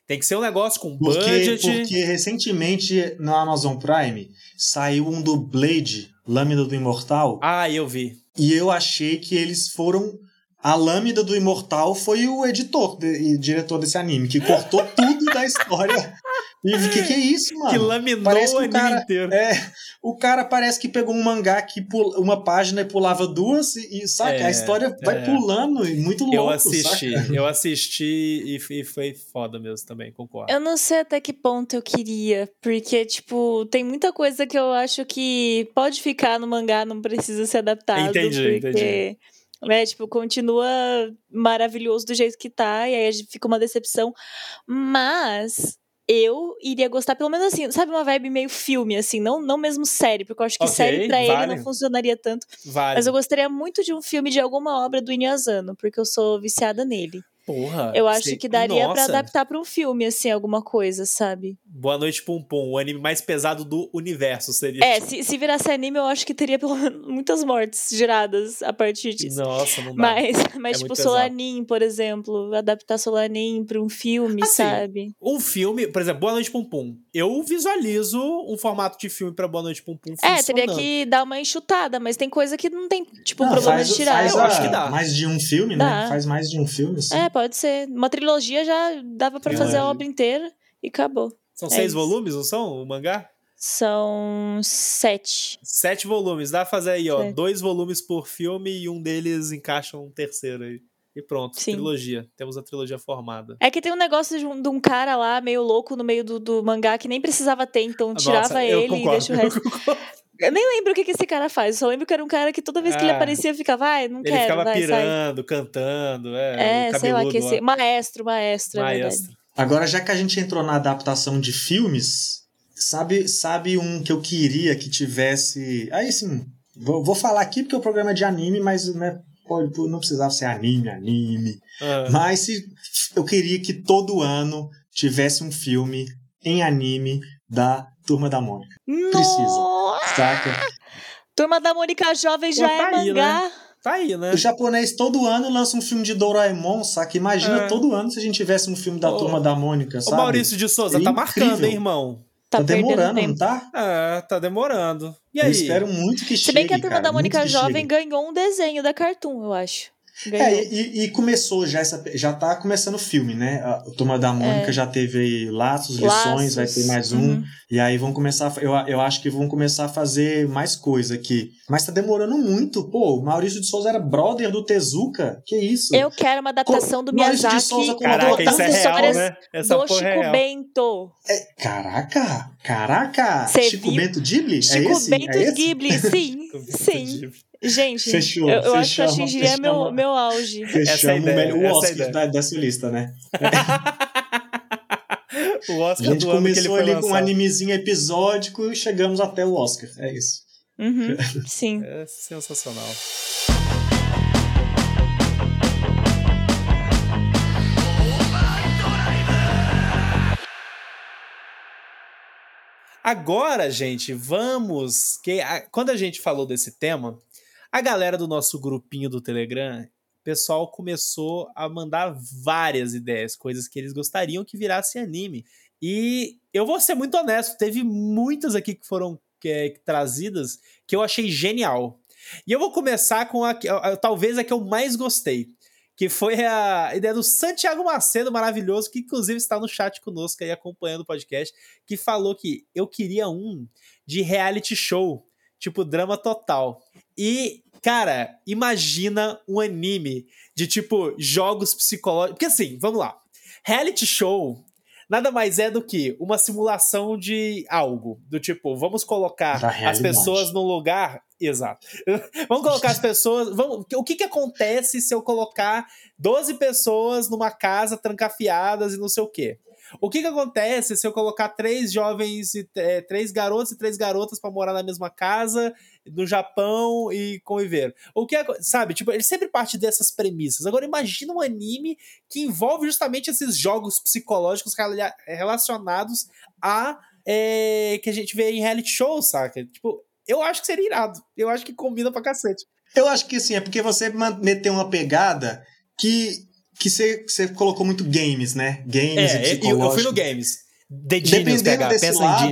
Speaker 1: Tem que ser um negócio com
Speaker 2: Porque,
Speaker 1: budget.
Speaker 2: porque recentemente no Amazon Prime saiu um do Blade, Lâmina do Imortal,
Speaker 1: Ah, eu vi.
Speaker 2: e eu achei que eles foram. A Lâmina do Imortal foi o editor e diretor desse anime, que cortou tudo da história. E o que, que é isso, mano?
Speaker 1: que laminou
Speaker 2: parece
Speaker 1: o
Speaker 2: que o
Speaker 1: anime
Speaker 2: cara-
Speaker 1: inteiro.
Speaker 2: É, o cara parece que pegou um mangá que pula, uma página e pulava duas, e, e saca?
Speaker 1: É,
Speaker 2: a história vai
Speaker 1: é.
Speaker 2: pulando e muito louco.
Speaker 1: eu assisti,
Speaker 2: saca?
Speaker 1: eu assisti e, e foi foda mesmo também, concordo.
Speaker 3: Eu não sei até que ponto eu queria, porque, tipo, tem muita coisa que eu acho que pode ficar no mangá, não precisa ser adaptado.
Speaker 1: Entendi,
Speaker 3: porque, Né, tipo, continua maravilhoso do jeito que tá, e aí a gente fica uma decepção. Mas eu iria gostar, pelo menos assim, sabe, uma vibe meio filme, assim, não, não mesmo série, porque eu acho que
Speaker 1: Ok,
Speaker 3: série pra ele
Speaker 1: vale.
Speaker 3: não funcionaria tanto.
Speaker 1: Vale.
Speaker 3: Mas eu gostaria muito de um filme de alguma obra do Inuyasano, porque eu sou viciada nele.
Speaker 1: Porra.
Speaker 3: Eu acho
Speaker 1: sei-
Speaker 3: que daria pra
Speaker 1: Nossa.
Speaker 3: adaptar pra um filme, assim, alguma coisa, sabe?
Speaker 1: Boa Noite Pum Pum, o anime mais pesado do universo seria.
Speaker 3: É, se, se virasse anime, eu acho que teria pelo menos muitas mortes geradas a partir disso.
Speaker 1: Nossa, não dá.
Speaker 3: Mas, mas
Speaker 1: É
Speaker 3: tipo, Solanin, por exemplo, adaptar Solanin pra um filme,
Speaker 1: Assim,
Speaker 3: sabe?
Speaker 1: Um filme, por exemplo, Boa Noite Pum Pum. Eu visualizo um formato de filme pra Boa Noite Pum Pum
Speaker 3: É, teria que dar uma enxutada, mas tem coisa que não tem, tipo,
Speaker 2: Não,
Speaker 3: problema
Speaker 2: faz,
Speaker 3: de tirar.
Speaker 2: faz
Speaker 1: Eu
Speaker 2: a-
Speaker 1: acho que dá.
Speaker 2: mais de um filme,
Speaker 3: Dá.
Speaker 2: né? Faz mais de um filme, assim.
Speaker 3: É, pode ser. Uma trilogia já dava pra
Speaker 2: Eu
Speaker 3: fazer a obra inteira e acabou.
Speaker 1: São
Speaker 3: É
Speaker 1: seis
Speaker 3: isso.
Speaker 1: volumes, não são? O mangá?
Speaker 3: São sete.
Speaker 1: Sete volumes. Dá pra fazer aí, ó.
Speaker 3: Sete.
Speaker 1: Dois volumes por filme e um deles encaixa um terceiro aí. E pronto,
Speaker 3: Sim.
Speaker 1: trilogia. Temos a trilogia formada.
Speaker 3: É que tem um negócio de um, de um cara lá, meio louco, no meio do, do mangá, que nem precisava ter, então tirava
Speaker 1: Nossa, eu
Speaker 3: ele e
Speaker 1: concordo,
Speaker 3: deixa o resto.
Speaker 1: eu
Speaker 3: nem lembro o que, que esse cara faz, eu só lembro que era um cara que toda vez que ele
Speaker 1: Ah.
Speaker 3: aparecia ficava, ai, não
Speaker 1: Ele
Speaker 3: quero,
Speaker 1: ficava
Speaker 3: vai, sai.
Speaker 1: pirando, cantando, é.
Speaker 3: É, sei lá, que esse. Maestro, maestro, é verdade.
Speaker 1: Maestro.
Speaker 2: Agora, já que a gente entrou na adaptação de filmes, sabe, sabe um que eu queria que tivesse. Aí sim, vou, vou falar aqui porque o programa é de anime, mas né, pode, não precisava ser anime, anime.
Speaker 1: Ah,
Speaker 2: Mas se, eu queria que todo ano tivesse um filme em anime da Turma da Mônica. Precisa.
Speaker 3: Nossa!
Speaker 2: Saca?
Speaker 3: Turma da Mônica Jovem já
Speaker 1: Pô,
Speaker 3: é
Speaker 1: tá aí,
Speaker 3: mangá.
Speaker 1: Tá aí, né?
Speaker 2: O japonês todo ano lança um filme de Doraemon, saca? Imagina
Speaker 1: É.
Speaker 2: todo ano se a gente tivesse um filme da
Speaker 1: Ô,
Speaker 2: Turma da Mônica,
Speaker 1: O
Speaker 2: sabe?
Speaker 1: Maurício de Souza
Speaker 2: É
Speaker 1: tá
Speaker 2: incrível.
Speaker 1: marcando, hein, irmão?
Speaker 3: Tá,
Speaker 2: Tá
Speaker 3: perdendo
Speaker 2: demorando,
Speaker 3: tempo.
Speaker 2: não tá?
Speaker 1: É, tá demorando. E
Speaker 2: Eu
Speaker 1: aí?
Speaker 2: espero muito que chegue,
Speaker 3: Se bem que a Turma
Speaker 2: cara,
Speaker 3: da Mônica Jovem
Speaker 2: chegue.
Speaker 3: ganhou um desenho da Cartoon, eu acho.
Speaker 2: É, e, e começou já essa. Já tá começando o filme, né? A Turma da Mônica
Speaker 3: É.
Speaker 2: já teve aí laços, lições,
Speaker 3: Laços.
Speaker 2: vai ter mais um.
Speaker 3: Uhum.
Speaker 2: E aí vão começar. Eu, eu acho que vão começar a fazer mais coisa aqui. Mas tá demorando muito. Pô, o Maurício de Souza era brother do Tezuka. Que isso?
Speaker 3: Eu quero uma adaptação do
Speaker 2: Maurício de
Speaker 3: Miyazaki
Speaker 2: Souza com
Speaker 1: Caraca, isso é real, né? Essa
Speaker 3: do
Speaker 1: porra
Speaker 3: Chico
Speaker 1: é real.
Speaker 3: Bento.
Speaker 2: Caraca! Caraca!
Speaker 3: Cê
Speaker 2: Chico
Speaker 3: viu?
Speaker 2: Bento Ghibli?
Speaker 3: Chico
Speaker 2: é esse?
Speaker 3: Bento
Speaker 2: é esse?
Speaker 3: Ghibli, sim, sim. Gente,
Speaker 2: Fechou,
Speaker 3: eu, eu acho que eu
Speaker 2: fechamos,
Speaker 3: atingiria meu, meu auge.
Speaker 1: Essa é a
Speaker 2: Fechamos
Speaker 1: ideia,
Speaker 2: o
Speaker 1: essa é a
Speaker 2: Oscar
Speaker 1: ideia.
Speaker 2: da, dessa lista, né?
Speaker 1: O
Speaker 2: A
Speaker 1: Oscar
Speaker 2: gente
Speaker 1: que ele
Speaker 2: começou ali com um animezinho episódico e chegamos até o Oscar. É isso.
Speaker 3: Uhum, sim.
Speaker 1: É sensacional. Agora, gente, vamos. Que a- quando a gente falou desse tema, a galera do nosso grupinho do Telegram, o pessoal começou a mandar várias ideias, coisas que eles gostariam que virasse anime. E eu vou ser muito honesto, teve muitas aqui que foram é, trazidas que eu achei genial. E eu vou começar com a, a- a- talvez a que eu mais gostei, que foi a ideia do Santiago Macedo, maravilhoso, que inclusive está no chat conosco aí acompanhando o podcast, que falou que eu queria um de reality show, tipo drama total. E, cara, imagina um anime de tipo jogos psicológicos. Porque assim, vamos lá. Reality show nada mais é do que uma simulação de algo. Do tipo, vamos colocar as pessoas num lugar. Exato. vamos colocar as pessoas. Vamos, o que, que acontece se eu colocar 12 pessoas numa casa trancafiadas e não sei o quê? O que, que acontece se eu colocar três jovens, e é, três garotos e três garotas para morar na mesma casa no Japão e conviver? O que é- sabe? Tipo, ele sempre parte dessas premissas. Agora imagina um anime que envolve justamente esses jogos psicológicos rela- relacionados a é, que a gente vê em reality show, saca? Tipo, eu acho que seria irado. Eu acho que combina pra cacete.
Speaker 2: Eu acho que sim, é porque você meteu uma pegada que que você, colocou muito games, né? Games e
Speaker 1: É, eu, eu fui
Speaker 2: psicológico.
Speaker 1: no Games. The Genius,
Speaker 2: Dependendo
Speaker 1: PH.
Speaker 2: desse
Speaker 1: Pensa
Speaker 2: lado.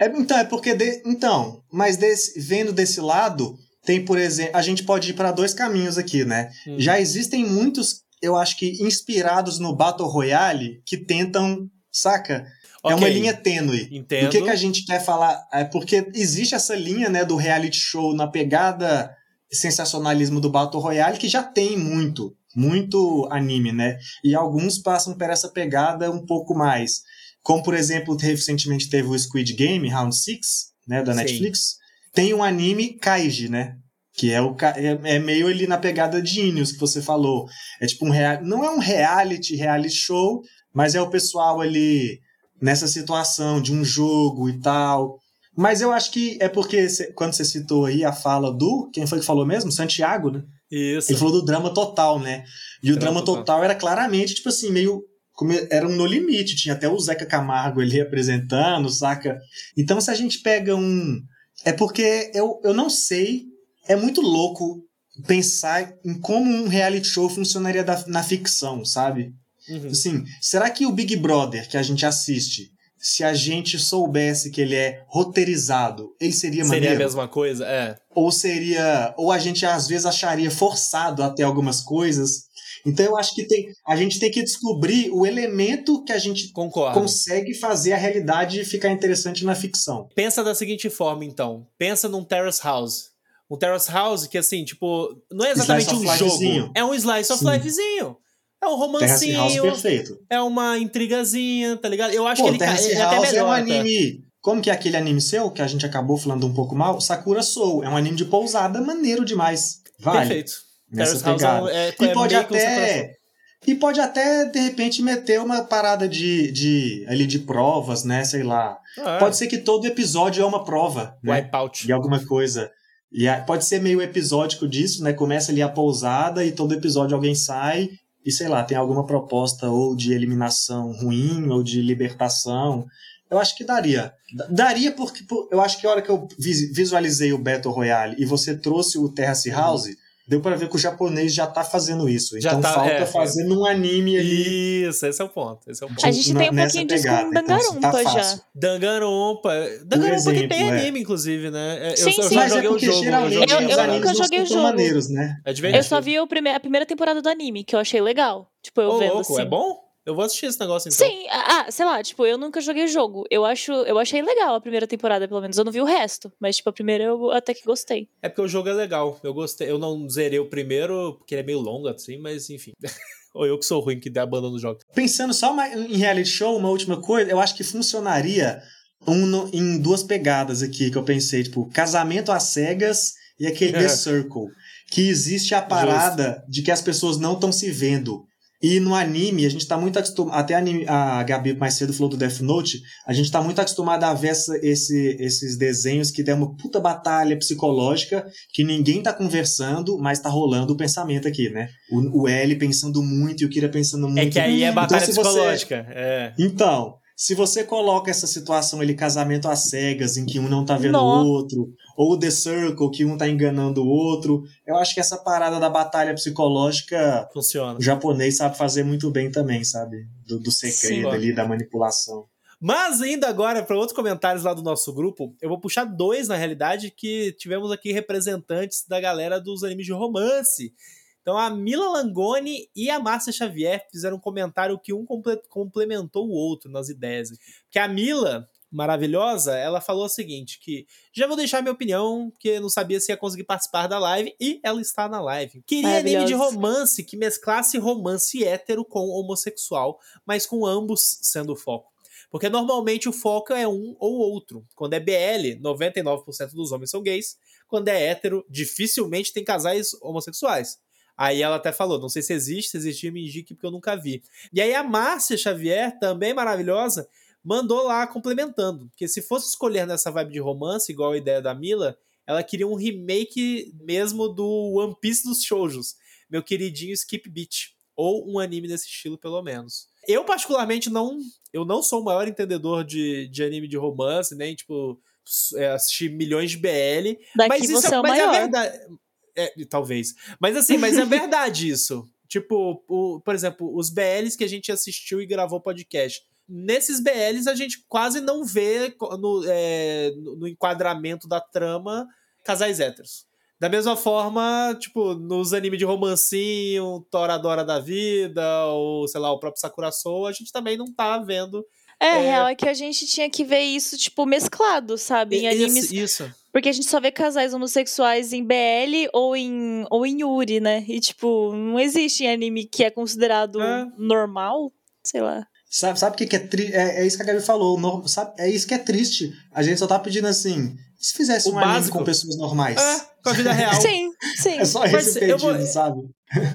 Speaker 2: É, então, é porque. de- então, mas desse- vendo desse lado, tem, por exemplo. A gente pode ir para dois caminhos aqui, né?
Speaker 1: Hum.
Speaker 2: Já existem muitos, eu acho que, inspirados no Battle Royale que tentam. Saca? É uma linha tênue.
Speaker 1: Entendo.
Speaker 2: O que, que a gente quer falar? É porque existe essa linha né, do reality show na pegada sensacionalismo do Battle Royale que já tem muito, muito anime, né? E alguns passam por essa pegada um pouco mais. Como, por exemplo, recentemente teve o Squid Game, Round 6, né, da
Speaker 1: Sim.
Speaker 2: Netflix. Tem um anime Kaiji, né? Que é, o, é, é meio ali na pegada de Genius que você falou. É tipo um rea- não é um reality, reality show, mas é o pessoal ali nessa situação de um jogo e tal. Mas eu acho que é porque quando você citou aí a fala do. Quem foi que falou mesmo? Santiago, né?
Speaker 1: Isso.
Speaker 2: Ele falou do drama total, né? E o
Speaker 1: Drama
Speaker 2: drama
Speaker 1: total.
Speaker 2: total era claramente, tipo assim, meio. Era um no limite, tinha até o Zeca Camargo ali apresentando, saca? Então, se a gente pega um. É porque eu, eu não sei, é muito louco pensar em como um reality show funcionaria da- na ficção, sabe?
Speaker 1: Uhum.
Speaker 2: Assim, será que o Big Brother que a gente assiste, se a gente soubesse que ele é roteirizado, ele seria,
Speaker 1: Seria a
Speaker 2: maneiro?
Speaker 1: mesma coisa? É.
Speaker 2: Ou seria. Ou a gente às vezes acharia forçado até algumas coisas. Então eu acho que tem, a gente tem que descobrir o elemento que a gente
Speaker 1: Concordo.
Speaker 2: consegue fazer a realidade ficar interessante na ficção.
Speaker 1: Pensa da seguinte forma, então. Pensa num Terrace House. Um Terrace House que, assim, tipo, não é exatamente um
Speaker 2: of
Speaker 1: jogo.
Speaker 2: lifezinho.
Speaker 1: É um slice of
Speaker 2: Sim.
Speaker 1: lifezinho. É um
Speaker 2: Terrace House
Speaker 1: romancinho.
Speaker 2: perfeito.
Speaker 1: É uma intrigazinha, tá ligado? Eu acho
Speaker 2: Pô,
Speaker 1: que ele,
Speaker 2: Terrace
Speaker 1: ele é
Speaker 2: House é um
Speaker 1: tá?
Speaker 2: anime. Como que é aquele anime seu, que a gente acabou falando um pouco mal? Sakura Soul. É um anime de pousada maneiro demais. Vale.
Speaker 1: Perfeito.
Speaker 2: Nessa
Speaker 1: Terrace House é, é,
Speaker 2: E
Speaker 1: é
Speaker 2: pode até. E pode até, de repente, meter uma parada de, de, ali de provas, né? Sei lá.
Speaker 1: Ah,
Speaker 2: Pode ser que todo episódio é uma prova, né?
Speaker 1: Wipeout.
Speaker 2: De alguma coisa. E a- pode ser meio episódico disso, né? Começa ali a pousada e todo episódio alguém sai e, sei lá, tem alguma proposta ou de eliminação ruim ou de libertação. Eu acho que daria. Daria porque por- eu acho que a hora que eu vis- visualizei o Battle Royale e você trouxe o Terrace House, deu pra ver que o japonês já tá fazendo isso.
Speaker 1: Já
Speaker 2: Então
Speaker 1: tá,
Speaker 2: falta
Speaker 1: é.
Speaker 2: fazer num anime ali.
Speaker 1: Isso, esse é o ponto. Esse é o ponto.
Speaker 3: A gente
Speaker 2: na-
Speaker 3: tem um pouquinho disso
Speaker 2: pegada.
Speaker 3: com
Speaker 2: Então, assim, tá
Speaker 3: Danganronpa já.
Speaker 2: fácil.
Speaker 1: Danganronpa. Danganronpa que tem
Speaker 2: é.
Speaker 1: anime, inclusive, né? É, Eu,
Speaker 3: Sim,
Speaker 1: eu
Speaker 3: sim.
Speaker 1: já
Speaker 2: Mas é
Speaker 1: joguei o jogo. eu
Speaker 2: geralmente
Speaker 1: joguei
Speaker 3: Eu- eu nunca joguei o jogo.
Speaker 2: maneiros, né?
Speaker 1: É.
Speaker 3: Eu só vi o prime- a primeira temporada do anime, que eu achei legal. Tipo, eu
Speaker 1: Ô,
Speaker 3: vendo
Speaker 1: louco,
Speaker 3: assim.
Speaker 1: é bom? Eu vou assistir esse negócio então.
Speaker 3: Sim, ah, ah, sei lá, tipo, eu nunca joguei o jogo. Eu acho, eu achei legal a primeira temporada, pelo menos. Eu não vi o resto, mas tipo, a primeira eu até que gostei.
Speaker 1: É porque o jogo é legal. Eu gostei. Eu não zerei o primeiro, porque ele é meio longo assim, mas enfim. Ou eu que sou ruim que dá abandono no jogo.
Speaker 2: Pensando só em reality show, uma última coisa, eu acho que funcionaria um no- em duas pegadas aqui que eu pensei, tipo, casamento às cegas e aquele The Circle. Que existe a parada de que as pessoas não estão se vendo. E no anime, a gente tá muito acostumado. Até a, anime- a Gabi mais cedo falou do Death Note. A gente tá muito acostumado a ver essa- esse- esses desenhos que tem uma puta batalha psicológica que ninguém tá conversando, mas tá rolando o pensamento aqui, né? O, o L pensando muito e o Kira pensando muito.
Speaker 1: É que aí é batalha
Speaker 2: Então, se você-
Speaker 1: psicológica. É.
Speaker 2: então, se você coloca essa situação ali, casamento às cegas, em que um não tá vendo o outro, ou The Circle, que um tá enganando o outro, eu acho que essa parada da batalha psicológica,
Speaker 1: Funciona.
Speaker 2: o japonês sabe fazer muito bem também, sabe? Do, do segredo
Speaker 1: Sim.
Speaker 2: ali, da manipulação.
Speaker 1: Mas indo agora para outros comentários lá do nosso grupo, eu vou puxar dois, na realidade, que tivemos aqui representantes da galera dos animes de romance. Então a Mila Langoni e a Márcia Xavier fizeram um comentário que um comple- complementou o outro nas ideias. Que a Mila, maravilhosa, ela falou o seguinte, que já vou deixar minha opinião, porque não sabia se ia conseguir participar da live, e ela está na live. Queria anime de romance que mesclasse romance hétero com homossexual, mas com ambos sendo o foco. Porque normalmente o foco é um ou outro. Quando é BL, 99% dos homens são gays. Quando é hétero, dificilmente tem casais homossexuais. Aí ela até falou, não sei se existe, se existir, me indique porque eu nunca vi. E aí a Márcia Xavier, também maravilhosa, mandou lá complementando. Que se fosse escolher nessa vibe de romance, igual a ideia da Mila, ela queria um remake mesmo do One Piece dos shoujos. Meu queridinho Skip Beat. Ou um anime desse estilo, pelo menos. Eu, particularmente, não. Eu não sou o maior entendedor de, de anime de romance, nem, tipo, é, assistir milhões de BL.
Speaker 3: Daqui
Speaker 1: mas isso
Speaker 3: é o
Speaker 1: mas
Speaker 3: maior.
Speaker 1: é verdade. É, talvez. Mas assim, mas é verdade isso. Tipo, o, por exemplo, os BLs que a gente assistiu e gravou podcast. Nesses BLs a gente quase não vê no, é, no enquadramento da trama casais héteros. Da mesma forma, tipo, nos animes de romancinho, Toradora da Vida, ou sei lá, o próprio Sakura Soul, a gente também não tá vendo.
Speaker 3: É,
Speaker 1: É.
Speaker 3: real é que a gente tinha que ver isso, tipo, mesclado, sabe? Em
Speaker 1: Isso-
Speaker 3: animes.
Speaker 1: Isso.
Speaker 3: Porque a gente só vê casais homossexuais em BL ou em, ou em Yuri, né? E, tipo, não existe em anime que é considerado
Speaker 1: É.
Speaker 3: normal. Sei lá.
Speaker 2: Sabe, sabe o que, que é triste? É, é isso que a Gabi falou. no- sabe, é isso que é triste. A gente só tá pedindo assim. E Se fizesse
Speaker 1: O
Speaker 2: um anime
Speaker 1: básico.
Speaker 2: com pessoas normais.
Speaker 1: É, com a vida real.
Speaker 3: Sim, sim.
Speaker 2: É só esse pedido,
Speaker 1: vou-
Speaker 2: sabe?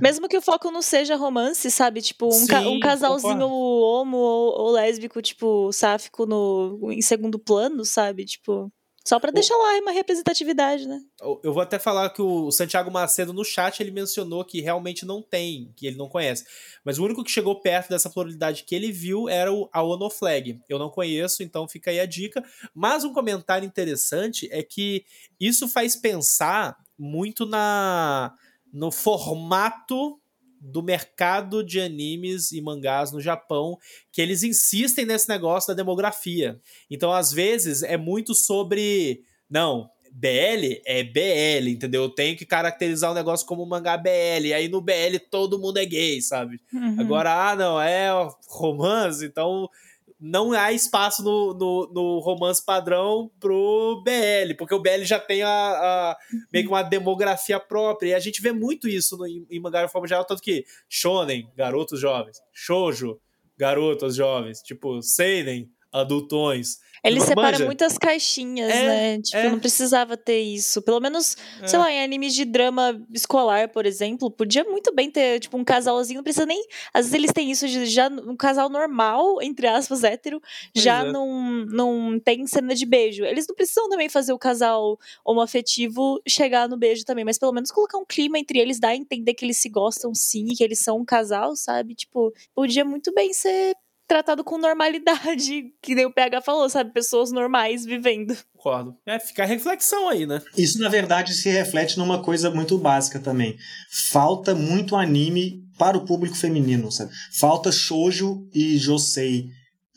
Speaker 3: Mesmo que o foco não seja romance, sabe? Tipo, um, ca-
Speaker 1: Sim,
Speaker 3: um casalzinho homo ou, ou lésbico, tipo, sáfico no, em segundo plano, sabe? Tipo. Só pra deixar lá uma representatividade, né?
Speaker 1: Eu- Eu vou até falar que o Santiago Macedo no chat ele mencionou que realmente não tem, que ele não conhece. Mas o único que chegou perto dessa pluralidade que ele viu era o, a Onoflag. Eu não conheço, então fica aí a dica. Mas um comentário interessante é que isso faz pensar muito na no formato do mercado de animes e mangás no Japão, que eles insistem nesse negócio da demografia. Então, às vezes, é muito sobre. Não, BL é BL, entendeu? Eu tenho que caracterizar o negócio como um mangá BL. E aí no BL todo mundo é gay, sabe?
Speaker 3: Uhum.
Speaker 1: Agora, ah, não, é romance, então não há espaço no, no, no romance padrão pro BL, porque o BL já tem a, a- meio que uma demografia própria, e a gente vê muito isso no, em, em mangá de forma geral, tanto que shonen, garotos jovens, shoujo, garotas jovens, tipo, seinen, adultões.
Speaker 3: Ele
Speaker 1: Não
Speaker 3: separa
Speaker 1: manja?
Speaker 3: muitas caixinhas,
Speaker 1: É,
Speaker 3: né? Tipo,
Speaker 1: é.
Speaker 3: não precisava ter isso. Pelo menos,
Speaker 1: É.
Speaker 3: sei lá, em animes de drama escolar, por exemplo, podia muito bem ter, tipo, um casalzinho, não precisa nem. Às vezes eles têm isso de já um casal normal, entre aspas, hétero,
Speaker 1: Pois
Speaker 3: já
Speaker 1: é.
Speaker 3: não, não tem cena de beijo. Eles não precisam também fazer o casal homoafetivo chegar no beijo também, mas pelo menos colocar um clima entre eles, dar a entender que eles se gostam sim, que eles são um casal, sabe? Tipo, podia muito bem ser tratado com normalidade, que nem o PH falou, sabe? Pessoas normais vivendo.
Speaker 1: Concordo. É, fica a reflexão aí, né?
Speaker 2: Isso, na verdade, se reflete numa coisa muito básica também. Falta muito anime para o público feminino, sabe? Falta shoujo e josei.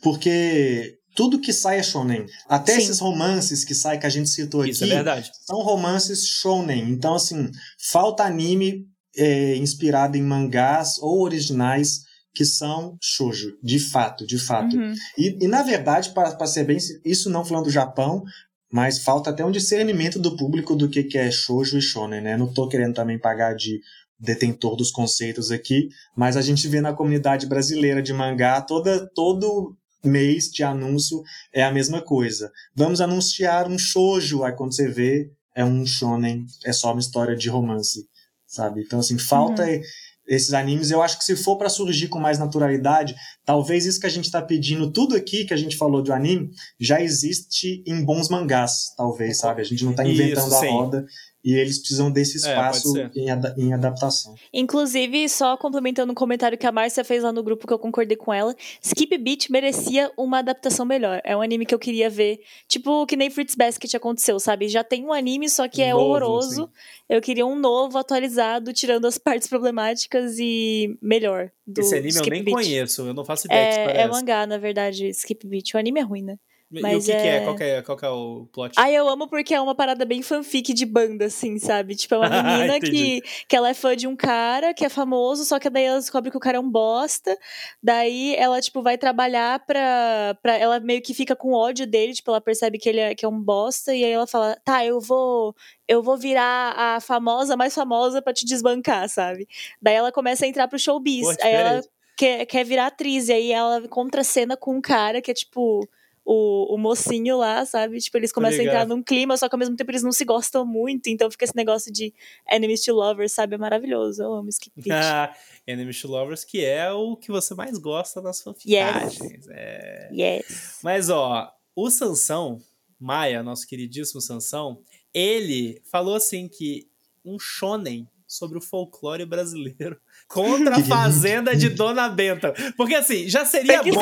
Speaker 2: Porque tudo que sai é shonen. Até
Speaker 3: Sim.
Speaker 2: esses romances que sai que a gente citou
Speaker 1: Isso é
Speaker 2: aqui
Speaker 1: verdade.
Speaker 2: são romances shonen. Então, assim, falta anime é, inspirado em mangás ou originais que são shoujo, de fato, de fato.
Speaker 3: Uhum.
Speaker 2: E, e, na verdade, para ser bem, isso não falando do Japão, mas falta até um discernimento do público do que, que é shoujo e shonen, né? Não tô querendo também pagar de detentor dos conceitos aqui, mas a gente vê na comunidade brasileira de mangá toda todo mês de anúncio é a mesma coisa. Vamos anunciar um shoujo, aí quando você vê é um shonen, é só uma história de romance, sabe? Então assim, falta
Speaker 3: Uhum.
Speaker 2: Esses animes, eu acho que se for para surgir com mais naturalidade, talvez isso que a gente está pedindo, tudo aqui que a gente falou do anime, já existe em bons mangás, talvez, sabe? A gente não está inventando
Speaker 1: Isso,
Speaker 2: a roda e eles precisam desse
Speaker 1: É,
Speaker 2: espaço
Speaker 1: ser.
Speaker 2: em, ada- em adaptação.
Speaker 3: Inclusive, só complementando um comentário que a Márcia fez lá no grupo que eu concordei com ela, Skip Beat merecia uma adaptação melhor. É um anime que eu queria ver, tipo que nem Fruits Basket aconteceu, sabe? Já tem um anime, só que é
Speaker 1: Novo,
Speaker 3: horroroso.
Speaker 1: sim.
Speaker 3: Eu queria um novo, atualizado, tirando as partes problemáticas e melhor. Do
Speaker 1: Esse anime eu
Speaker 3: Skip
Speaker 1: nem
Speaker 3: Beat.
Speaker 1: conheço, eu não faço ideia
Speaker 3: É, é mangá, na verdade, Skip Beat. O anime é ruim, né?
Speaker 1: E o
Speaker 3: mas
Speaker 1: que, que é?
Speaker 3: é-
Speaker 1: Qual que é? Qual que é o plot?
Speaker 3: Ah, eu amo porque é uma parada bem fanfic de banda, assim, sabe? Tipo, é uma menina que, que ela é fã de um cara que é famoso, só que daí ela descobre que o cara é um bosta. Daí ela, tipo, vai trabalhar pra, pra. Ela meio que fica com ódio dele, tipo, ela percebe que ele é, que é um bosta, e aí ela fala: tá, eu vou. Eu vou virar a famosa, mais famosa pra te desbancar, sabe? Daí ela começa a entrar pro showbiz.
Speaker 1: Pô,
Speaker 3: aí ela quer, quer virar atriz, e aí ela contracena com um cara que é, tipo o, o mocinho lá, sabe? Tipo, eles começam a entrar num clima, só que ao mesmo tempo eles não se gostam muito, então fica esse negócio de enemies to lovers, sabe? É maravilhoso. Eu amo Skip Beat.
Speaker 1: Ah, Enemy to Lovers, que é o que você mais gosta nas fanficagens. É.
Speaker 3: yes.
Speaker 1: Mas, ó, o Sansão, Maia, nosso queridíssimo Sansão, ele falou assim que um shonen sobre o folclore brasileiro contra a fazenda de Dona Benta. Porque assim, já seria bom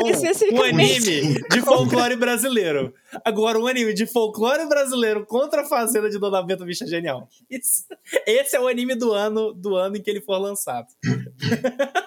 Speaker 1: um anime de folclore brasileiro. Agora, um anime de folclore brasileiro contra a fazenda de Dona Benta, bicha genial. Isso- esse é o anime do ano, do ano em que ele for lançado.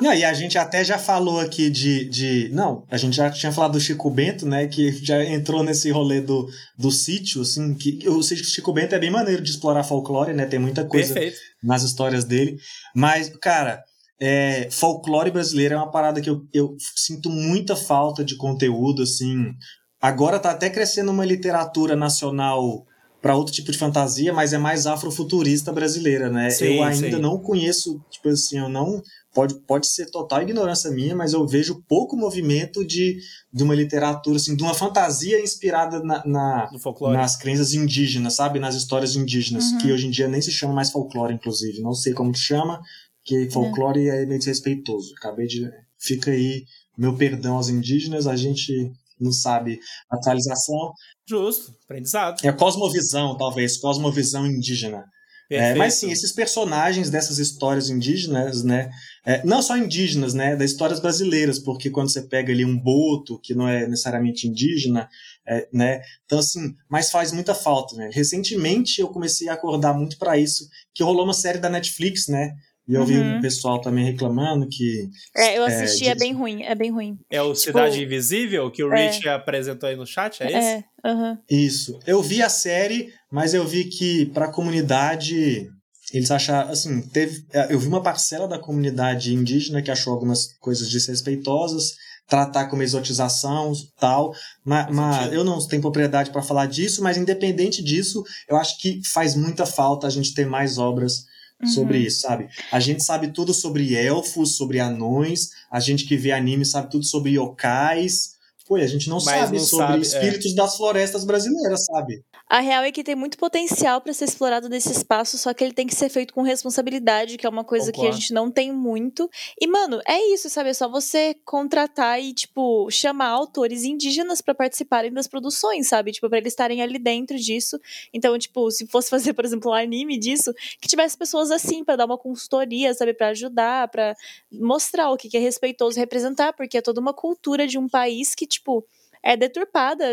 Speaker 2: Não, e a gente até já falou aqui de, de. Não, a gente já tinha falado do Chico Bento, né? Que já entrou nesse rolê do, do sítio, assim. Que, o Chico Bento é bem maneiro de explorar folclore, né? Tem muita coisa
Speaker 1: Perfeito.
Speaker 2: nas histórias dele. Mas, cara, é, folclore brasileiro é uma parada que eu, eu sinto muita falta de conteúdo, assim. Agora tá até crescendo uma literatura nacional para outro tipo de fantasia, mas é mais afrofuturista brasileira, né?
Speaker 1: Sim,
Speaker 2: eu ainda
Speaker 1: sim.
Speaker 2: não conheço, tipo assim, eu não. Pode, pode ser total ignorância minha, mas eu vejo pouco movimento de, de uma literatura, assim, de uma fantasia inspirada na, na, nas crenças indígenas, sabe? Nas histórias indígenas,
Speaker 3: Uhum.
Speaker 2: que hoje em dia nem se chama mais folclore, inclusive. Não sei como que chama, que folclore é meio desrespeitoso. Acabei de. Fica aí meu perdão aos indígenas, a gente não sabe atualização.
Speaker 1: Justo, aprendizado.
Speaker 2: É cosmovisão, talvez, cosmovisão indígena. É, mas sim, esses personagens dessas histórias indígenas, né? É, não só indígenas, né? Das histórias brasileiras, porque quando você pega ali um boto, que não é necessariamente indígena, é, né? Então, assim, mas faz muita falta, né? Recentemente eu comecei a acordar muito para isso, que rolou uma série da Netflix, né? E eu uhum. vi um pessoal também reclamando que.
Speaker 3: É, eu assisti, é, é bem ruim, é bem ruim.
Speaker 1: É o tipo, Cidade Invisível que o é. Rich apresentou aí no chat, é esse?
Speaker 3: É, uhum.
Speaker 2: Isso. Eu vi a série, mas eu vi que pra comunidade. Eles acharam, assim, teve. É, eu vi uma parcela da comunidade indígena que achou algumas coisas desrespeitosas, tratar como exotização tal, mas, mas eu não tenho propriedade para falar disso, mas independente disso, eu acho que faz muita falta a gente ter mais obras uhum. sobre isso, sabe? A gente sabe tudo sobre elfos, sobre anões, a gente que vê anime sabe tudo sobre yokais. Pô, a gente não Mas sabe não sobre sabe, é. espíritos é. das florestas brasileiras, sabe?
Speaker 3: A real é que tem muito potencial para ser explorado nesse espaço, só que ele tem que ser feito com responsabilidade, que é uma coisa Concordo. que a gente não tem muito. E, mano, é isso, sabe? É só você contratar e, tipo, chamar autores indígenas para participarem das produções, sabe? Tipo, pra eles estarem ali dentro disso. Então, tipo, se fosse fazer, por exemplo, um anime disso, que tivesse pessoas assim para dar uma consultoria, sabe? para ajudar, para mostrar o que é respeitoso representar, porque é toda uma cultura de um país que, tipo é deturpada,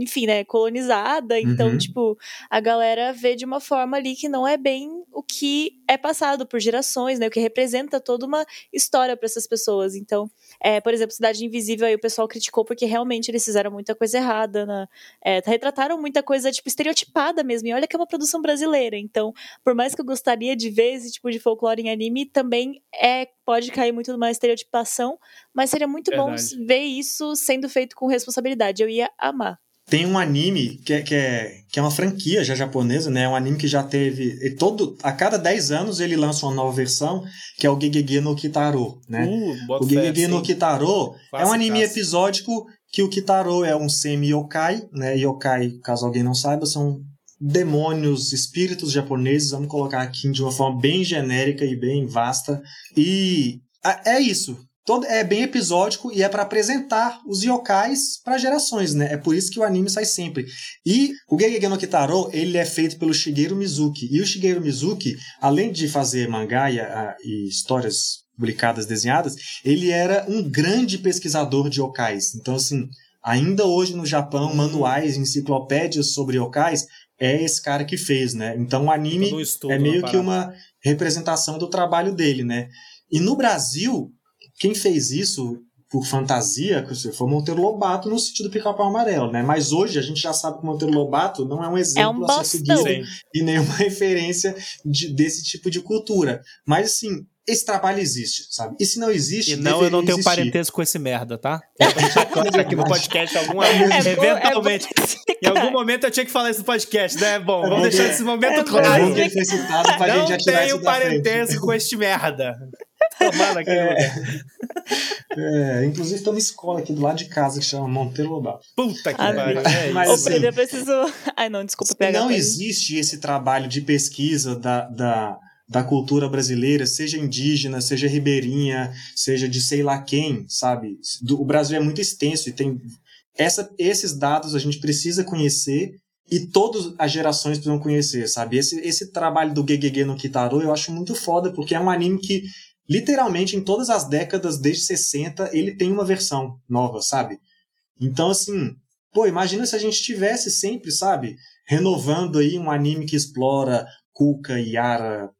Speaker 3: enfim, né, colonizada. Então, uhum. tipo, a galera vê de uma forma ali que não é bem o que é passado por gerações, né, o que representa toda uma história para essas pessoas. Então, é, por exemplo, Cidade Invisível aí o pessoal criticou porque realmente eles fizeram muita coisa errada, né? É, retrataram muita coisa, tipo, estereotipada mesmo. E olha que é uma produção brasileira. Então, por mais que eu gostaria de ver esse tipo de folclore em anime, também é pode cair muito numa estereotipação, mas seria muito Verdade. bom ver isso sendo feito com responsabilidade. Eu ia amar.
Speaker 2: Tem um anime que é, que é, que é uma franquia já japonesa, né? É um anime que já teve. todo, a cada 10 anos ele lança uma nova versão, que é o Gegege no Kitaro, né?
Speaker 1: Uh,
Speaker 2: o Gegege no Kitaro é um anime episódico que o Kitaro é um semi-yokai, né? Yokai, caso alguém não saiba, são demônios, espíritos japoneses, vamos colocar aqui de uma forma bem genérica e bem vasta. E é isso. Todo, é bem episódico e é para apresentar os yokais para gerações, né? É por isso que o anime sai sempre. E o Gegege no Kitaro, ele é feito pelo Shigeru Mizuki. E o Shigeru Mizuki, além de fazer mangá e, a, e histórias publicadas, desenhadas, ele era um grande pesquisador de yokais. Então, assim, ainda hoje no Japão, manuais, enciclopédias sobre yokais é esse cara que fez, né? Então o anime é meio que uma representação do trabalho dele, né? E no Brasil, quem fez isso por fantasia foi o Monteiro Lobato no sentido do pica-pau amarelo, né? Mas hoje a gente já sabe que o Monteiro Lobato não é um exemplo é um a ser seguido e nenhuma referência de, desse tipo de cultura. Mas assim, esse trabalho existe, sabe? E se não existe.
Speaker 1: E não, eu não tenho existir. parentesco com esse merda, tá? Eu aqui no podcast alguma é, eventualmente. É em algum momento eu tinha que falar isso no podcast, né? Bom, vamos deixar esse momento é claro. Não
Speaker 2: gente
Speaker 1: tenho parentesco com este merda. Tomara que é.
Speaker 2: é, inclusive tem uma escola aqui do lado de casa que chama Monteiro Lobato.
Speaker 1: Puta que ah, pariu. É
Speaker 3: Mas assim, eu preciso. Ai, não, desculpa pegar.
Speaker 2: Não existe esse trabalho de pesquisa da, da da cultura brasileira, seja indígena, seja ribeirinha, seja de sei lá quem, sabe? o Brasil é muito extenso e tem essa, esses dados a gente precisa conhecer e todas as gerações precisam conhecer, sabe? Esse, esse trabalho do Gegege no Kitaro eu acho muito foda, porque é um anime que, literalmente, em todas as décadas, desde 60, ele tem uma versão nova, sabe? Então, assim, pô, imagina se a gente tivesse sempre, sabe? Renovando aí um anime que explora Kuka, Yara,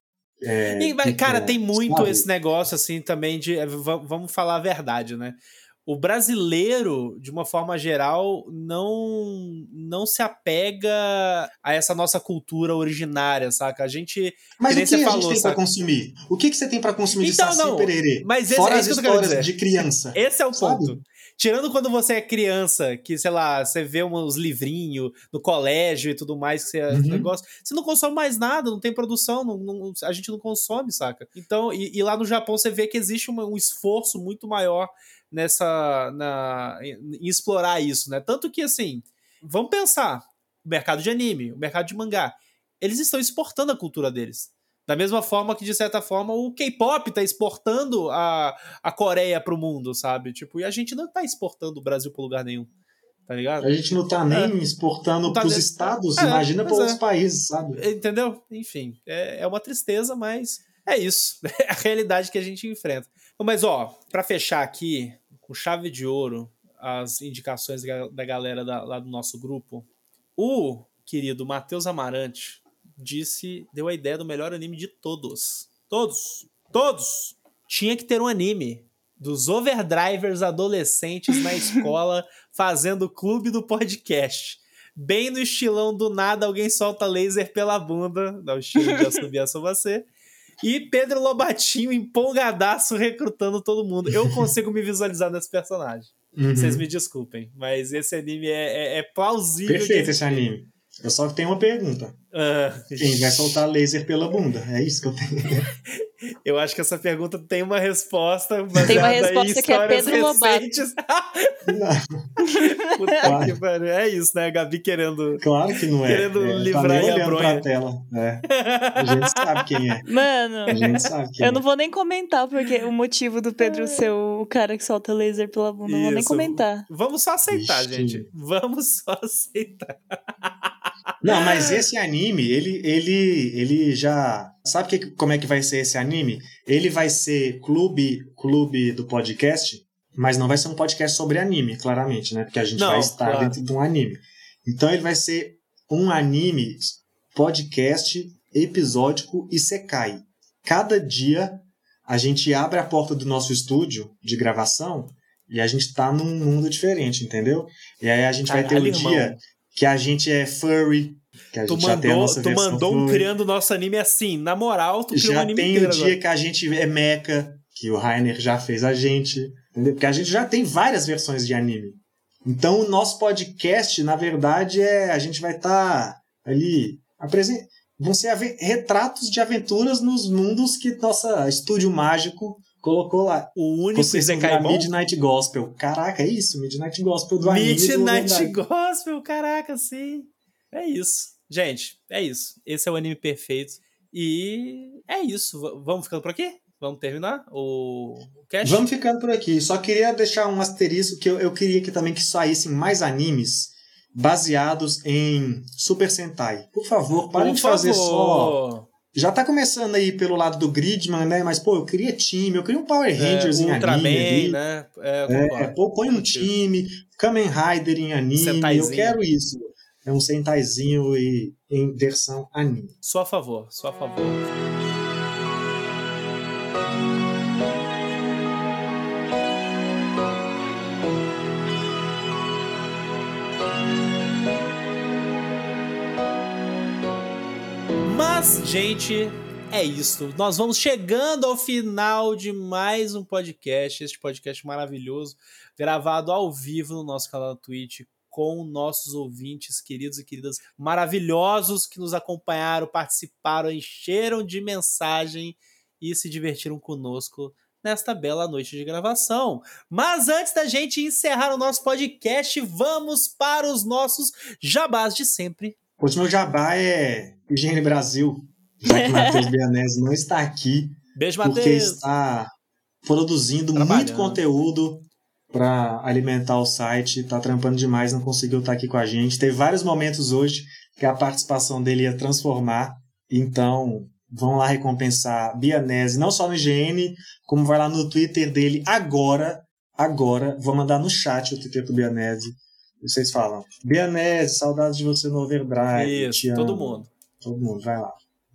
Speaker 2: é,
Speaker 1: e, cara, tem muito sabe? esse negócio assim também de. Vamos falar a verdade, né? O brasileiro, de uma forma geral, não não se apega a essa nossa cultura originária, saca? A gente.
Speaker 2: Mas o que a falou, gente tem para consumir? O que, que você tem para consumir então, de Saci não, Pererê?
Speaker 1: Mas esse,
Speaker 2: Fora
Speaker 1: é
Speaker 2: as histórias de criança.
Speaker 1: Esse é o sabe? ponto. Tirando quando você é criança, que, sei lá, você vê uns livrinhos no colégio e tudo mais, que você uhum. negócio, você não consome mais nada, não tem produção, não, não, a gente não consome, saca? Então, e, e, lá no Japão você vê que existe um esforço muito maior nessa. Na, em, explorar isso, né? Tanto que, assim, vamos pensar: o mercado de anime, o mercado de mangá, eles estão exportando a cultura deles. Da mesma forma que, de certa forma, o K-pop tá exportando a, a Coreia pro mundo, sabe? Tipo, e a gente não tá exportando o Brasil para lugar nenhum. tá ligado?
Speaker 2: A gente não tá nem
Speaker 1: É.
Speaker 2: exportando
Speaker 1: tá
Speaker 2: pros
Speaker 1: nem-
Speaker 2: estados,
Speaker 1: É,
Speaker 2: imagina para
Speaker 1: é.
Speaker 2: outros países, sabe?
Speaker 1: Entendeu? Enfim, é, é uma tristeza, mas é isso. É a realidade que a gente enfrenta. Mas, ó, pra fechar aqui, com chave de ouro, as indicações da galera da- lá do nosso grupo, o querido Matheus Amarante disse, deu a ideia do melhor anime de todos. Todos. Todos. Tinha que ter um anime dos overdrivers adolescentes na escola fazendo o clube do podcast. Bem no estilão do nada, alguém solta laser pela bunda. Dá o estilo de assobia só você. E Pedro Lobatinho empolgadaço recrutando todo mundo. Eu consigo me visualizar nesse personagem.
Speaker 2: Uhum.
Speaker 1: Vocês me desculpem, mas esse anime é, é- é plausível.
Speaker 2: Perfeito esse anime. Eu só tenho uma pergunta.
Speaker 1: Ah,
Speaker 2: Quem vai soltar laser pela bunda? É isso que eu tenho.
Speaker 1: eu acho que essa pergunta tem uma resposta. Baseada
Speaker 3: Tem uma resposta que é Pedro Lobato.
Speaker 1: recentes.
Speaker 2: Não,
Speaker 1: Puta
Speaker 2: Claro.
Speaker 1: que pariu. É isso, né? A Gabi querendo.
Speaker 2: claro que não é.
Speaker 1: Querendo
Speaker 2: é,
Speaker 1: livrar
Speaker 2: tá nem
Speaker 1: aí a bronha.
Speaker 2: tela. É. A gente sabe quem é.
Speaker 3: Mano,
Speaker 2: A gente sabe quem
Speaker 3: eu não
Speaker 2: é.
Speaker 3: vou nem comentar porque o motivo do Pedro ser o cara que solta laser pela bunda. Não vou nem
Speaker 1: Isso.
Speaker 3: comentar.
Speaker 1: Vamos só aceitar,
Speaker 2: Ixi.
Speaker 1: gente. Vamos só aceitar.
Speaker 2: Não, mas esse anime, ele, ele, ele já. Sabe que, como é que vai ser esse anime? Ele vai ser clube, clube do podcast, mas não vai ser um podcast sobre anime, claramente, né? Porque a gente
Speaker 1: Não,
Speaker 2: vai estar
Speaker 1: claro.
Speaker 2: dentro de um anime. Então ele vai ser um anime, podcast, episódico e secai. Cada dia a gente abre a porta do nosso estúdio de gravação e a gente tá num mundo diferente, entendeu? E aí a gente vai ter o
Speaker 1: Caralho, irmão.
Speaker 2: dia que a gente é furry, que a
Speaker 1: Tu
Speaker 2: gente já tem a
Speaker 1: mandou,
Speaker 2: nossa
Speaker 1: tu mandou um criando nosso anime assim. Na moral, tu criou um
Speaker 2: Já
Speaker 1: anime
Speaker 2: tem o dia
Speaker 1: agora.
Speaker 2: que a gente é mecha, que o Rainer já fez a gente, entendeu? Porque a gente já tem várias versões de anime. Então o nosso podcast, na verdade, é a gente vai estar ali apresen- vão ser retratos de aventuras nos mundos que nossa estúdio mágico colocou lá.
Speaker 1: O único
Speaker 2: Vocês
Speaker 1: bom?
Speaker 2: Midnight Gospel. Caraca, é isso, Midnight Gospel do anime. do
Speaker 1: Midnight
Speaker 2: Overdrive.
Speaker 1: Gospel, caraca, sim. É isso. Gente, é isso. Esse é o anime perfeito. E é isso. V- vamos ficando por aqui? Vamos terminar o, cast?
Speaker 2: Vamos ficando por aqui. Só queria deixar um asterisco que eu, eu queria que também que saíssem mais animes baseados em Super Sentai. Por favor, parem
Speaker 1: Por
Speaker 2: de fazer só. Já tá começando aí pelo lado do Gridman, né? Mas, pô, eu queria time, eu queria um Power Rangers
Speaker 1: é,
Speaker 2: em
Speaker 1: Ultraman,
Speaker 2: anime. ali.
Speaker 1: né? É,
Speaker 2: É, pô, põe um time, Kamen Rider em anime, eu
Speaker 1: Sentaizinho.
Speaker 2: quero isso. É um Sentaizinho e, em versão anime.
Speaker 1: Só a favor, só a favor. Mas, gente, é isso. Nós vamos chegando ao final de mais um podcast, este podcast maravilhoso, gravado ao vivo no nosso canal da Twitch, com nossos ouvintes queridos e queridas maravilhosos que nos acompanharam, participaram, encheram de mensagem e se divertiram conosco nesta bela noite de gravação. Mas antes da gente encerrar o nosso podcast, vamos para os nossos jabás de sempre.
Speaker 2: Pois meu jabá é Higiene Brasil, já que Matheus Bianese não está aqui,
Speaker 1: Beijo,
Speaker 2: porque
Speaker 1: Matheus.
Speaker 2: está produzindo muito
Speaker 1: Trabalhando.
Speaker 2: conteúdo para alimentar o site, tá trampando demais, não conseguiu estar aqui com a gente. Teve vários momentos hoje que a participação dele ia transformar, então vão lá recompensar Bianese, não só no IGN, como vai lá no Twitter dele agora, agora, vou mandar no chat o Twitter do Bianese. Vocês falam, Bianese, saudades de você no Overdrive.
Speaker 1: Isso, todo
Speaker 2: amo."
Speaker 1: mundo.
Speaker 2: Todo mundo, vai lá.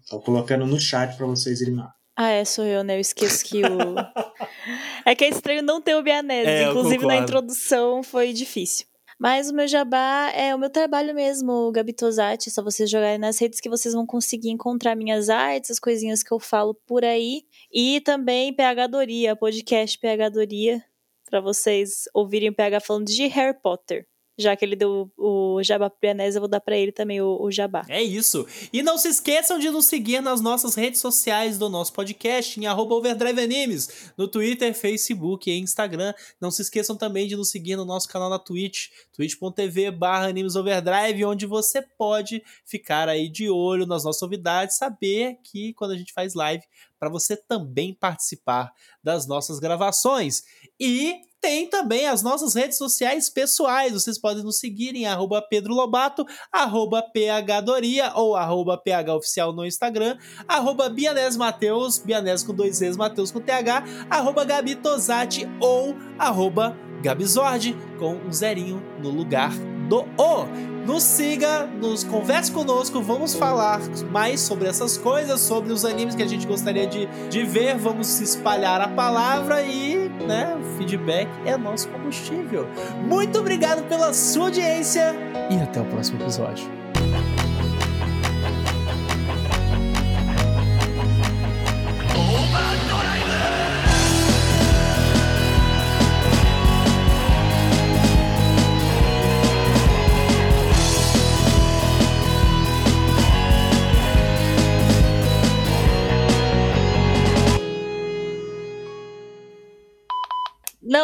Speaker 2: Tô colocando no chat para vocês irem lá.
Speaker 3: Ah, é, sou eu, né? Eu esqueço que o. é que é estranho não ter o Bianese.
Speaker 1: É,
Speaker 3: Inclusive, na introdução foi difícil. Mas o meu jabá é o meu trabalho mesmo, o Gabitosati. É só vocês jogarem nas redes que vocês vão conseguir encontrar minhas artes, as coisinhas que eu falo por aí. E também PH Doria, podcast PH Doria, pra vocês ouvirem o PH falando de Harry Potter. Já que ele deu o jabá pro Bianese, eu vou dar pra ele também o, o jabá.
Speaker 1: É isso. E não se esqueçam de nos seguir nas nossas redes sociais do nosso podcast, em arroba Overdrive Animes, no Twitter, Facebook e Instagram. Não se esqueçam também de nos seguir no nosso canal na Twitch, twitch.tv barra Animes Overdrive, onde você pode ficar aí de olho nas nossas novidades, saber que quando a gente faz live, para você também participar das nossas gravações. E tem também as nossas redes sociais pessoais. Vocês podem nos seguir em arroba Pedro Lobato, arroba phdoria ou arroba phoficial no Instagram, arroba Bianese Mateus, Bianese com dois Z's, Mateus com TH, arroba Gabi Tosati ou arroba Gabizord com um zerinho no lugar do O. Nos siga, nos converse conosco, vamos falar mais sobre essas coisas, sobre os animes que a gente gostaria de, de ver, vamos espalhar a palavra e, né, o feedback é nosso combustível. Muito obrigado pela sua audiência e até o próximo episódio.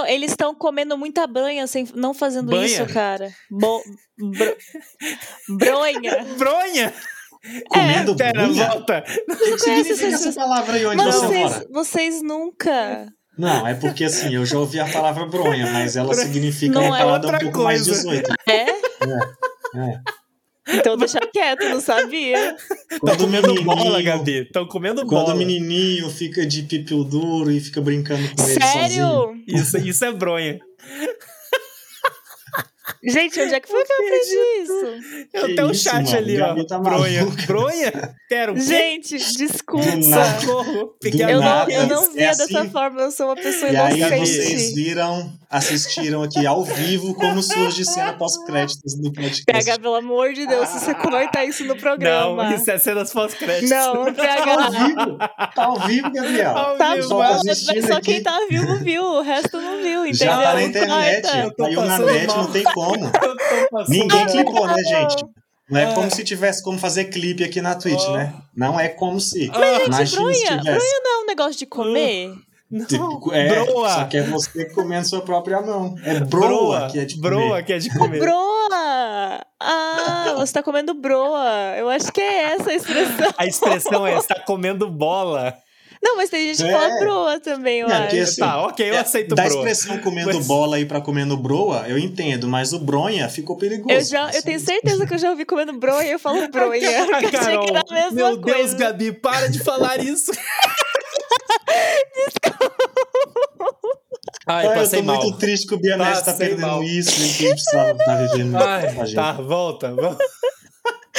Speaker 3: Eles estão comendo muita banha, sem, não fazendo
Speaker 1: Banha?
Speaker 3: isso, cara. Bo, bro- bronha.
Speaker 1: Bronha!
Speaker 2: Comendo
Speaker 1: Pera,
Speaker 2: bunha?
Speaker 1: volta.
Speaker 2: O que, que significa
Speaker 3: essa-
Speaker 2: essa palavra aí onde
Speaker 3: Mas
Speaker 2: você
Speaker 3: vocês,
Speaker 2: mora?
Speaker 3: vocês nunca.
Speaker 2: Não, é porque assim, eu já ouvi a palavra bronha, mas ela significa
Speaker 3: Não
Speaker 2: uma
Speaker 3: é
Speaker 2: parada um
Speaker 1: outra
Speaker 2: pouco mais
Speaker 1: coisa.
Speaker 2: 18.
Speaker 3: É?
Speaker 2: É.
Speaker 3: Então deixa quieto, não sabia.
Speaker 2: Quando o
Speaker 1: Comendo bola,
Speaker 2: menininho,
Speaker 1: Gabi. Estão comendo
Speaker 2: quando
Speaker 1: bola.
Speaker 2: o menininho fica de pipiu duro e fica brincando com ele sozinho.
Speaker 3: Sério?
Speaker 1: Isso, isso é bronha.
Speaker 3: Gente, onde é que foi que eu aprendi isso?
Speaker 1: Eu
Speaker 2: Que
Speaker 1: tenho um chat
Speaker 2: mano,
Speaker 1: ali, ó.
Speaker 2: Tá
Speaker 1: bronha. Bronha? Pera, o quê?
Speaker 3: Gente,
Speaker 2: Do
Speaker 3: desculpa.
Speaker 2: nada.
Speaker 1: Socorro.
Speaker 3: Eu não, eu não
Speaker 2: É
Speaker 3: via
Speaker 2: assim?
Speaker 3: dessa forma, eu sou uma pessoa
Speaker 2: E aí vocês viram, assistiram aqui ao vivo como surge cena pós-créditos do podcast.
Speaker 3: PH, pelo amor de Deus, se você corta isso no programa.
Speaker 1: Não, isso é cenas pós-créditos.
Speaker 3: Não,
Speaker 2: Tá ao
Speaker 3: PH.
Speaker 2: vivo, tá ao vivo, Gabriel.
Speaker 1: Ao
Speaker 3: Tá
Speaker 1: vivo.
Speaker 2: Só
Speaker 3: mas
Speaker 2: assistindo
Speaker 3: só
Speaker 2: aqui.
Speaker 3: quem tá vivo viu, o resto não viu, entendeu?
Speaker 2: Já tá na internet,
Speaker 1: tô
Speaker 2: caiu na net, não tem como.
Speaker 1: Passando
Speaker 2: Ninguém clicou, né, gente? Não é
Speaker 1: Ah.
Speaker 2: como se tivesse como fazer clipe aqui na Twitch,
Speaker 1: Oh.
Speaker 2: né? Não é como se.
Speaker 1: Ah,
Speaker 3: Gente,
Speaker 2: Imagina se
Speaker 3: bronha,
Speaker 2: tivesse.
Speaker 3: bronha não é um negócio de comer?
Speaker 1: Não,
Speaker 2: Tipo, é,
Speaker 1: broa.
Speaker 2: só que é você comendo sua própria mão. É
Speaker 1: broa,
Speaker 2: broa, que é de comer.
Speaker 1: broa que é de comer.
Speaker 3: Broa! Ah, você tá comendo broa. Eu acho que é essa a expressão.
Speaker 1: A expressão é, está comendo bola.
Speaker 3: Não, mas tem gente que
Speaker 2: É.
Speaker 3: fala broa também, eu
Speaker 2: Não,
Speaker 3: acho.
Speaker 2: porque assim,
Speaker 1: Tá, ok, eu
Speaker 2: é,
Speaker 1: aceito
Speaker 2: Da
Speaker 1: broa.
Speaker 2: expressão comendo
Speaker 1: Mas-
Speaker 2: bola aí pra comendo broa, eu entendo, mas o bronha ficou perigoso.
Speaker 3: Eu, já, eu tenho certeza que eu já ouvi comendo bronha e eu falo bronha. Eu achei que era a mesma
Speaker 1: meu
Speaker 3: coisa.
Speaker 1: Deus, Gabi, para de falar isso. Ai,
Speaker 2: Ah, eu
Speaker 1: passei
Speaker 2: tô
Speaker 1: mal.
Speaker 2: muito triste que o Bianese tá perdendo
Speaker 1: mal.
Speaker 2: isso e que precisava estar vivendo
Speaker 1: Ai, tá, volta. volta.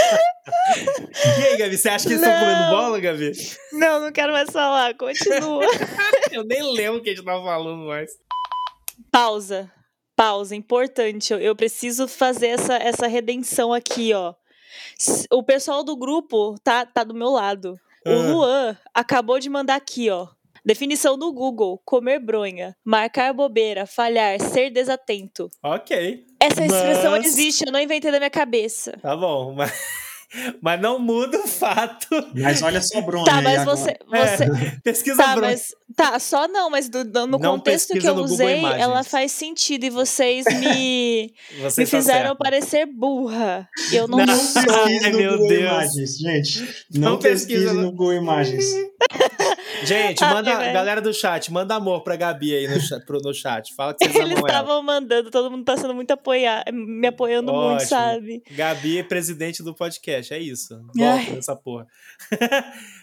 Speaker 1: E aí, Gabi, você acha que eles estão
Speaker 3: Não.
Speaker 1: comendo bola, Gabi?
Speaker 3: Não, não quero mais falar. Continua.
Speaker 1: Eu nem lembro o que a gente tava falando mais.
Speaker 3: Pausa. Pausa, importante. Eu, eu preciso fazer essa, essa redenção aqui, ó. O pessoal do grupo tá, tá do meu lado. O
Speaker 1: Ah.
Speaker 3: Luan acabou de mandar aqui, ó. Definição do Google: comer bronha, marcar bobeira, falhar, ser desatento.
Speaker 1: Ok,
Speaker 3: Essa expressão
Speaker 1: Mas-
Speaker 3: existe, eu não inventei da minha cabeça.
Speaker 1: tá bom. Mas, mas não muda o fato.
Speaker 2: Mas olha só, Bronha.
Speaker 3: Tá,
Speaker 2: aí
Speaker 3: mas
Speaker 2: agora.
Speaker 3: você.
Speaker 1: É,
Speaker 3: você
Speaker 1: pesquisa
Speaker 3: Tá,
Speaker 1: branca.
Speaker 3: mas. Tá, só não, mas do- do- no
Speaker 1: Não
Speaker 3: contexto que
Speaker 1: pesquisa
Speaker 3: eu usei, ela faz sentido e vocês me,
Speaker 1: Você
Speaker 3: me
Speaker 1: tá
Speaker 3: fizeram
Speaker 1: certo.
Speaker 3: parecer burra. E eu não,
Speaker 1: Não.
Speaker 2: Não
Speaker 3: sou.
Speaker 1: Ai,
Speaker 2: no
Speaker 1: meu
Speaker 2: Google
Speaker 1: Deus.
Speaker 2: Imagens, gente. Não,
Speaker 1: Não pesquisa
Speaker 2: pesquise
Speaker 1: no-
Speaker 2: no Google Imagens.
Speaker 1: Gente,
Speaker 3: Ai,
Speaker 1: manda,
Speaker 3: velho.
Speaker 1: galera do chat, manda amor pra Gabi aí no chat. Pro, no chat. Fala que vocês
Speaker 3: Eles estavam mandando, todo mundo tá sendo muito apoiar, me apoiando muito,
Speaker 1: Ótimo.
Speaker 3: sabe?
Speaker 1: Gabi é presidente do podcast, é isso.
Speaker 3: Ai.
Speaker 1: Volta nessa porra.